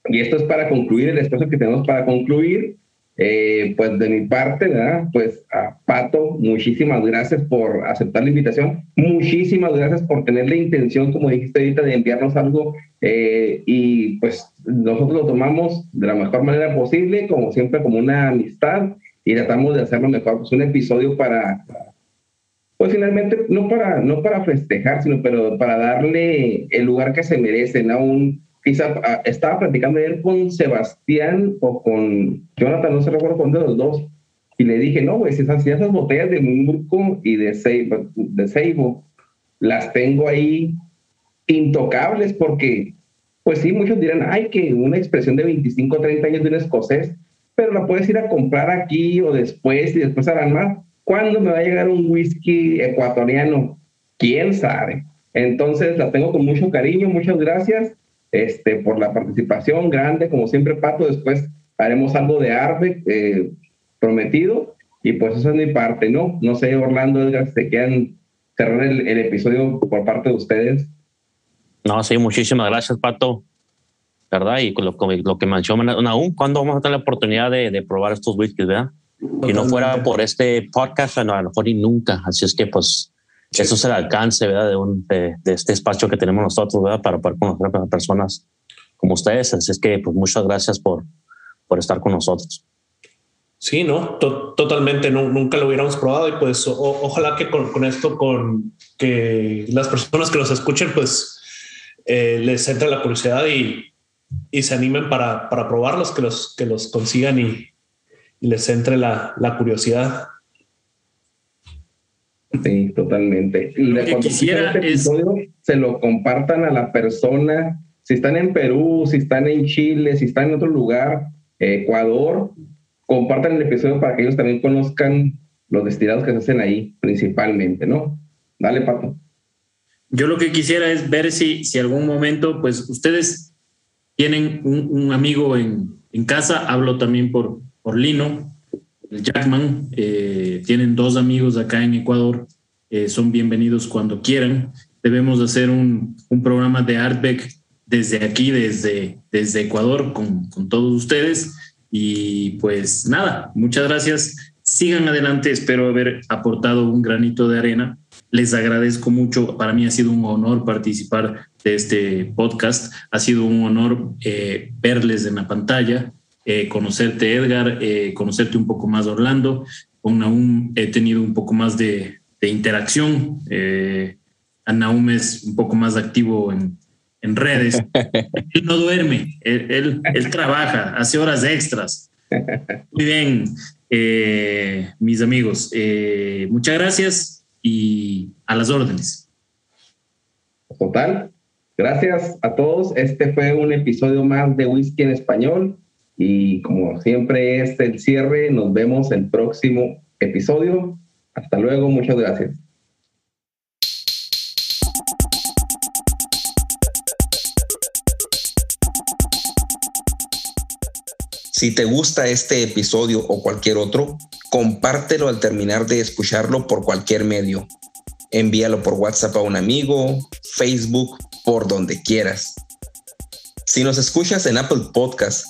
Y esto es para concluir el espacio que tenemos para concluir. Eh, pues de mi parte, ¿verdad? Pues a Pato, muchísimas gracias por aceptar la invitación. Muchísimas gracias por tener la intención, como dijiste ahorita, de enviarnos algo. eh, y pues nosotros lo tomamos de la mejor manera posible, como siempre, como una amistad. Y tratamos de hacerlo mejor. Pues un episodio para, pues finalmente, no para, no para festejar, sino pero para darle el lugar que se merece, ¿no? Un, quizá ah, estaba platicando ayer con Sebastián o con Jonathan, no se recuerdo con de los dos, y le dije, no, güey, si esas, esas botellas de Murco y de Seibo, de Seibo las tengo ahí intocables porque, pues sí, muchos dirán, ay, que una expresión de 25 o 30 años de un escocés, pero la puedes ir a comprar aquí o después y después harán más. ¿Cuándo me va a llegar un whisky ecuatoriano? ¿Quién sabe? Entonces la tengo con mucho cariño, muchas gracias este, por la participación grande, como siempre Pato, después haremos algo de Arbe eh, prometido y pues eso es mi parte, ¿no? No sé, Orlando, Edgar, si te quieran cerrar el, el episodio por parte de ustedes. No, sí, muchísimas gracias, Pato. ¿Verdad? Y con lo, lo que mencionan aún, ¿cuándo vamos a tener la oportunidad de, de probar estos whiskies, verdad? Si no fuera por este podcast, no, a lo mejor y nunca. Así es que, pues, eso es el alcance, ¿verdad? De, un, de, de este espacio que tenemos nosotros, ¿verdad? Para poder conocer a personas como ustedes. Así es que, pues, muchas gracias por, por estar con nosotros. Sí, no, To- totalmente, no, nunca lo hubiéramos probado y pues ojalá que con, con esto, con que las personas que los escuchen, pues eh, les entre la curiosidad y, y se animen para, para probarlos, que los, que los consigan y, y les entre la, la curiosidad. Sí, totalmente. Y Lo que quisiera este es- episodio, se lo compartan a la persona. Si están en Perú, si están en Chile, si están en otro lugar, eh, Ecuador, compartan el episodio para que ellos también conozcan los destilados que se hacen ahí, principalmente, ¿no? Dale, Pato. Yo lo que quisiera es ver si, si algún momento, pues ustedes tienen un, un amigo en, en casa, hablo también por, por Lino, el Jackman, eh, tienen dos amigos acá en Ecuador, eh, son bienvenidos cuando quieran. Debemos hacer un, programa de Artbeck desde aquí, desde, desde Ecuador, con, con todos ustedes. Y pues nada, muchas gracias. Sigan adelante, espero haber aportado un granito de arena. Les agradezco mucho. Para mí ha sido un honor participar de este podcast. Ha sido un honor eh, verles en la pantalla, eh, conocerte Edgar, eh, conocerte un poco más Orlando. Con Naum he tenido un poco más de, de interacción. Eh, a es un poco más activo en, en redes. <laughs> él no duerme, él, él, él trabaja, hace horas extras. Muy bien, eh, mis amigos, eh, muchas gracias y a las órdenes. Total. Gracias a todos. Este fue un episodio más de Whisky en Español. Y como siempre es el cierre, nos vemos el próximo episodio. Hasta luego, muchas gracias. Si te gusta este episodio o cualquier otro, compártelo al terminar de escucharlo por cualquier medio. Envíalo por WhatsApp a un amigo, Facebook, por donde quieras. Si nos escuchas en Apple Podcast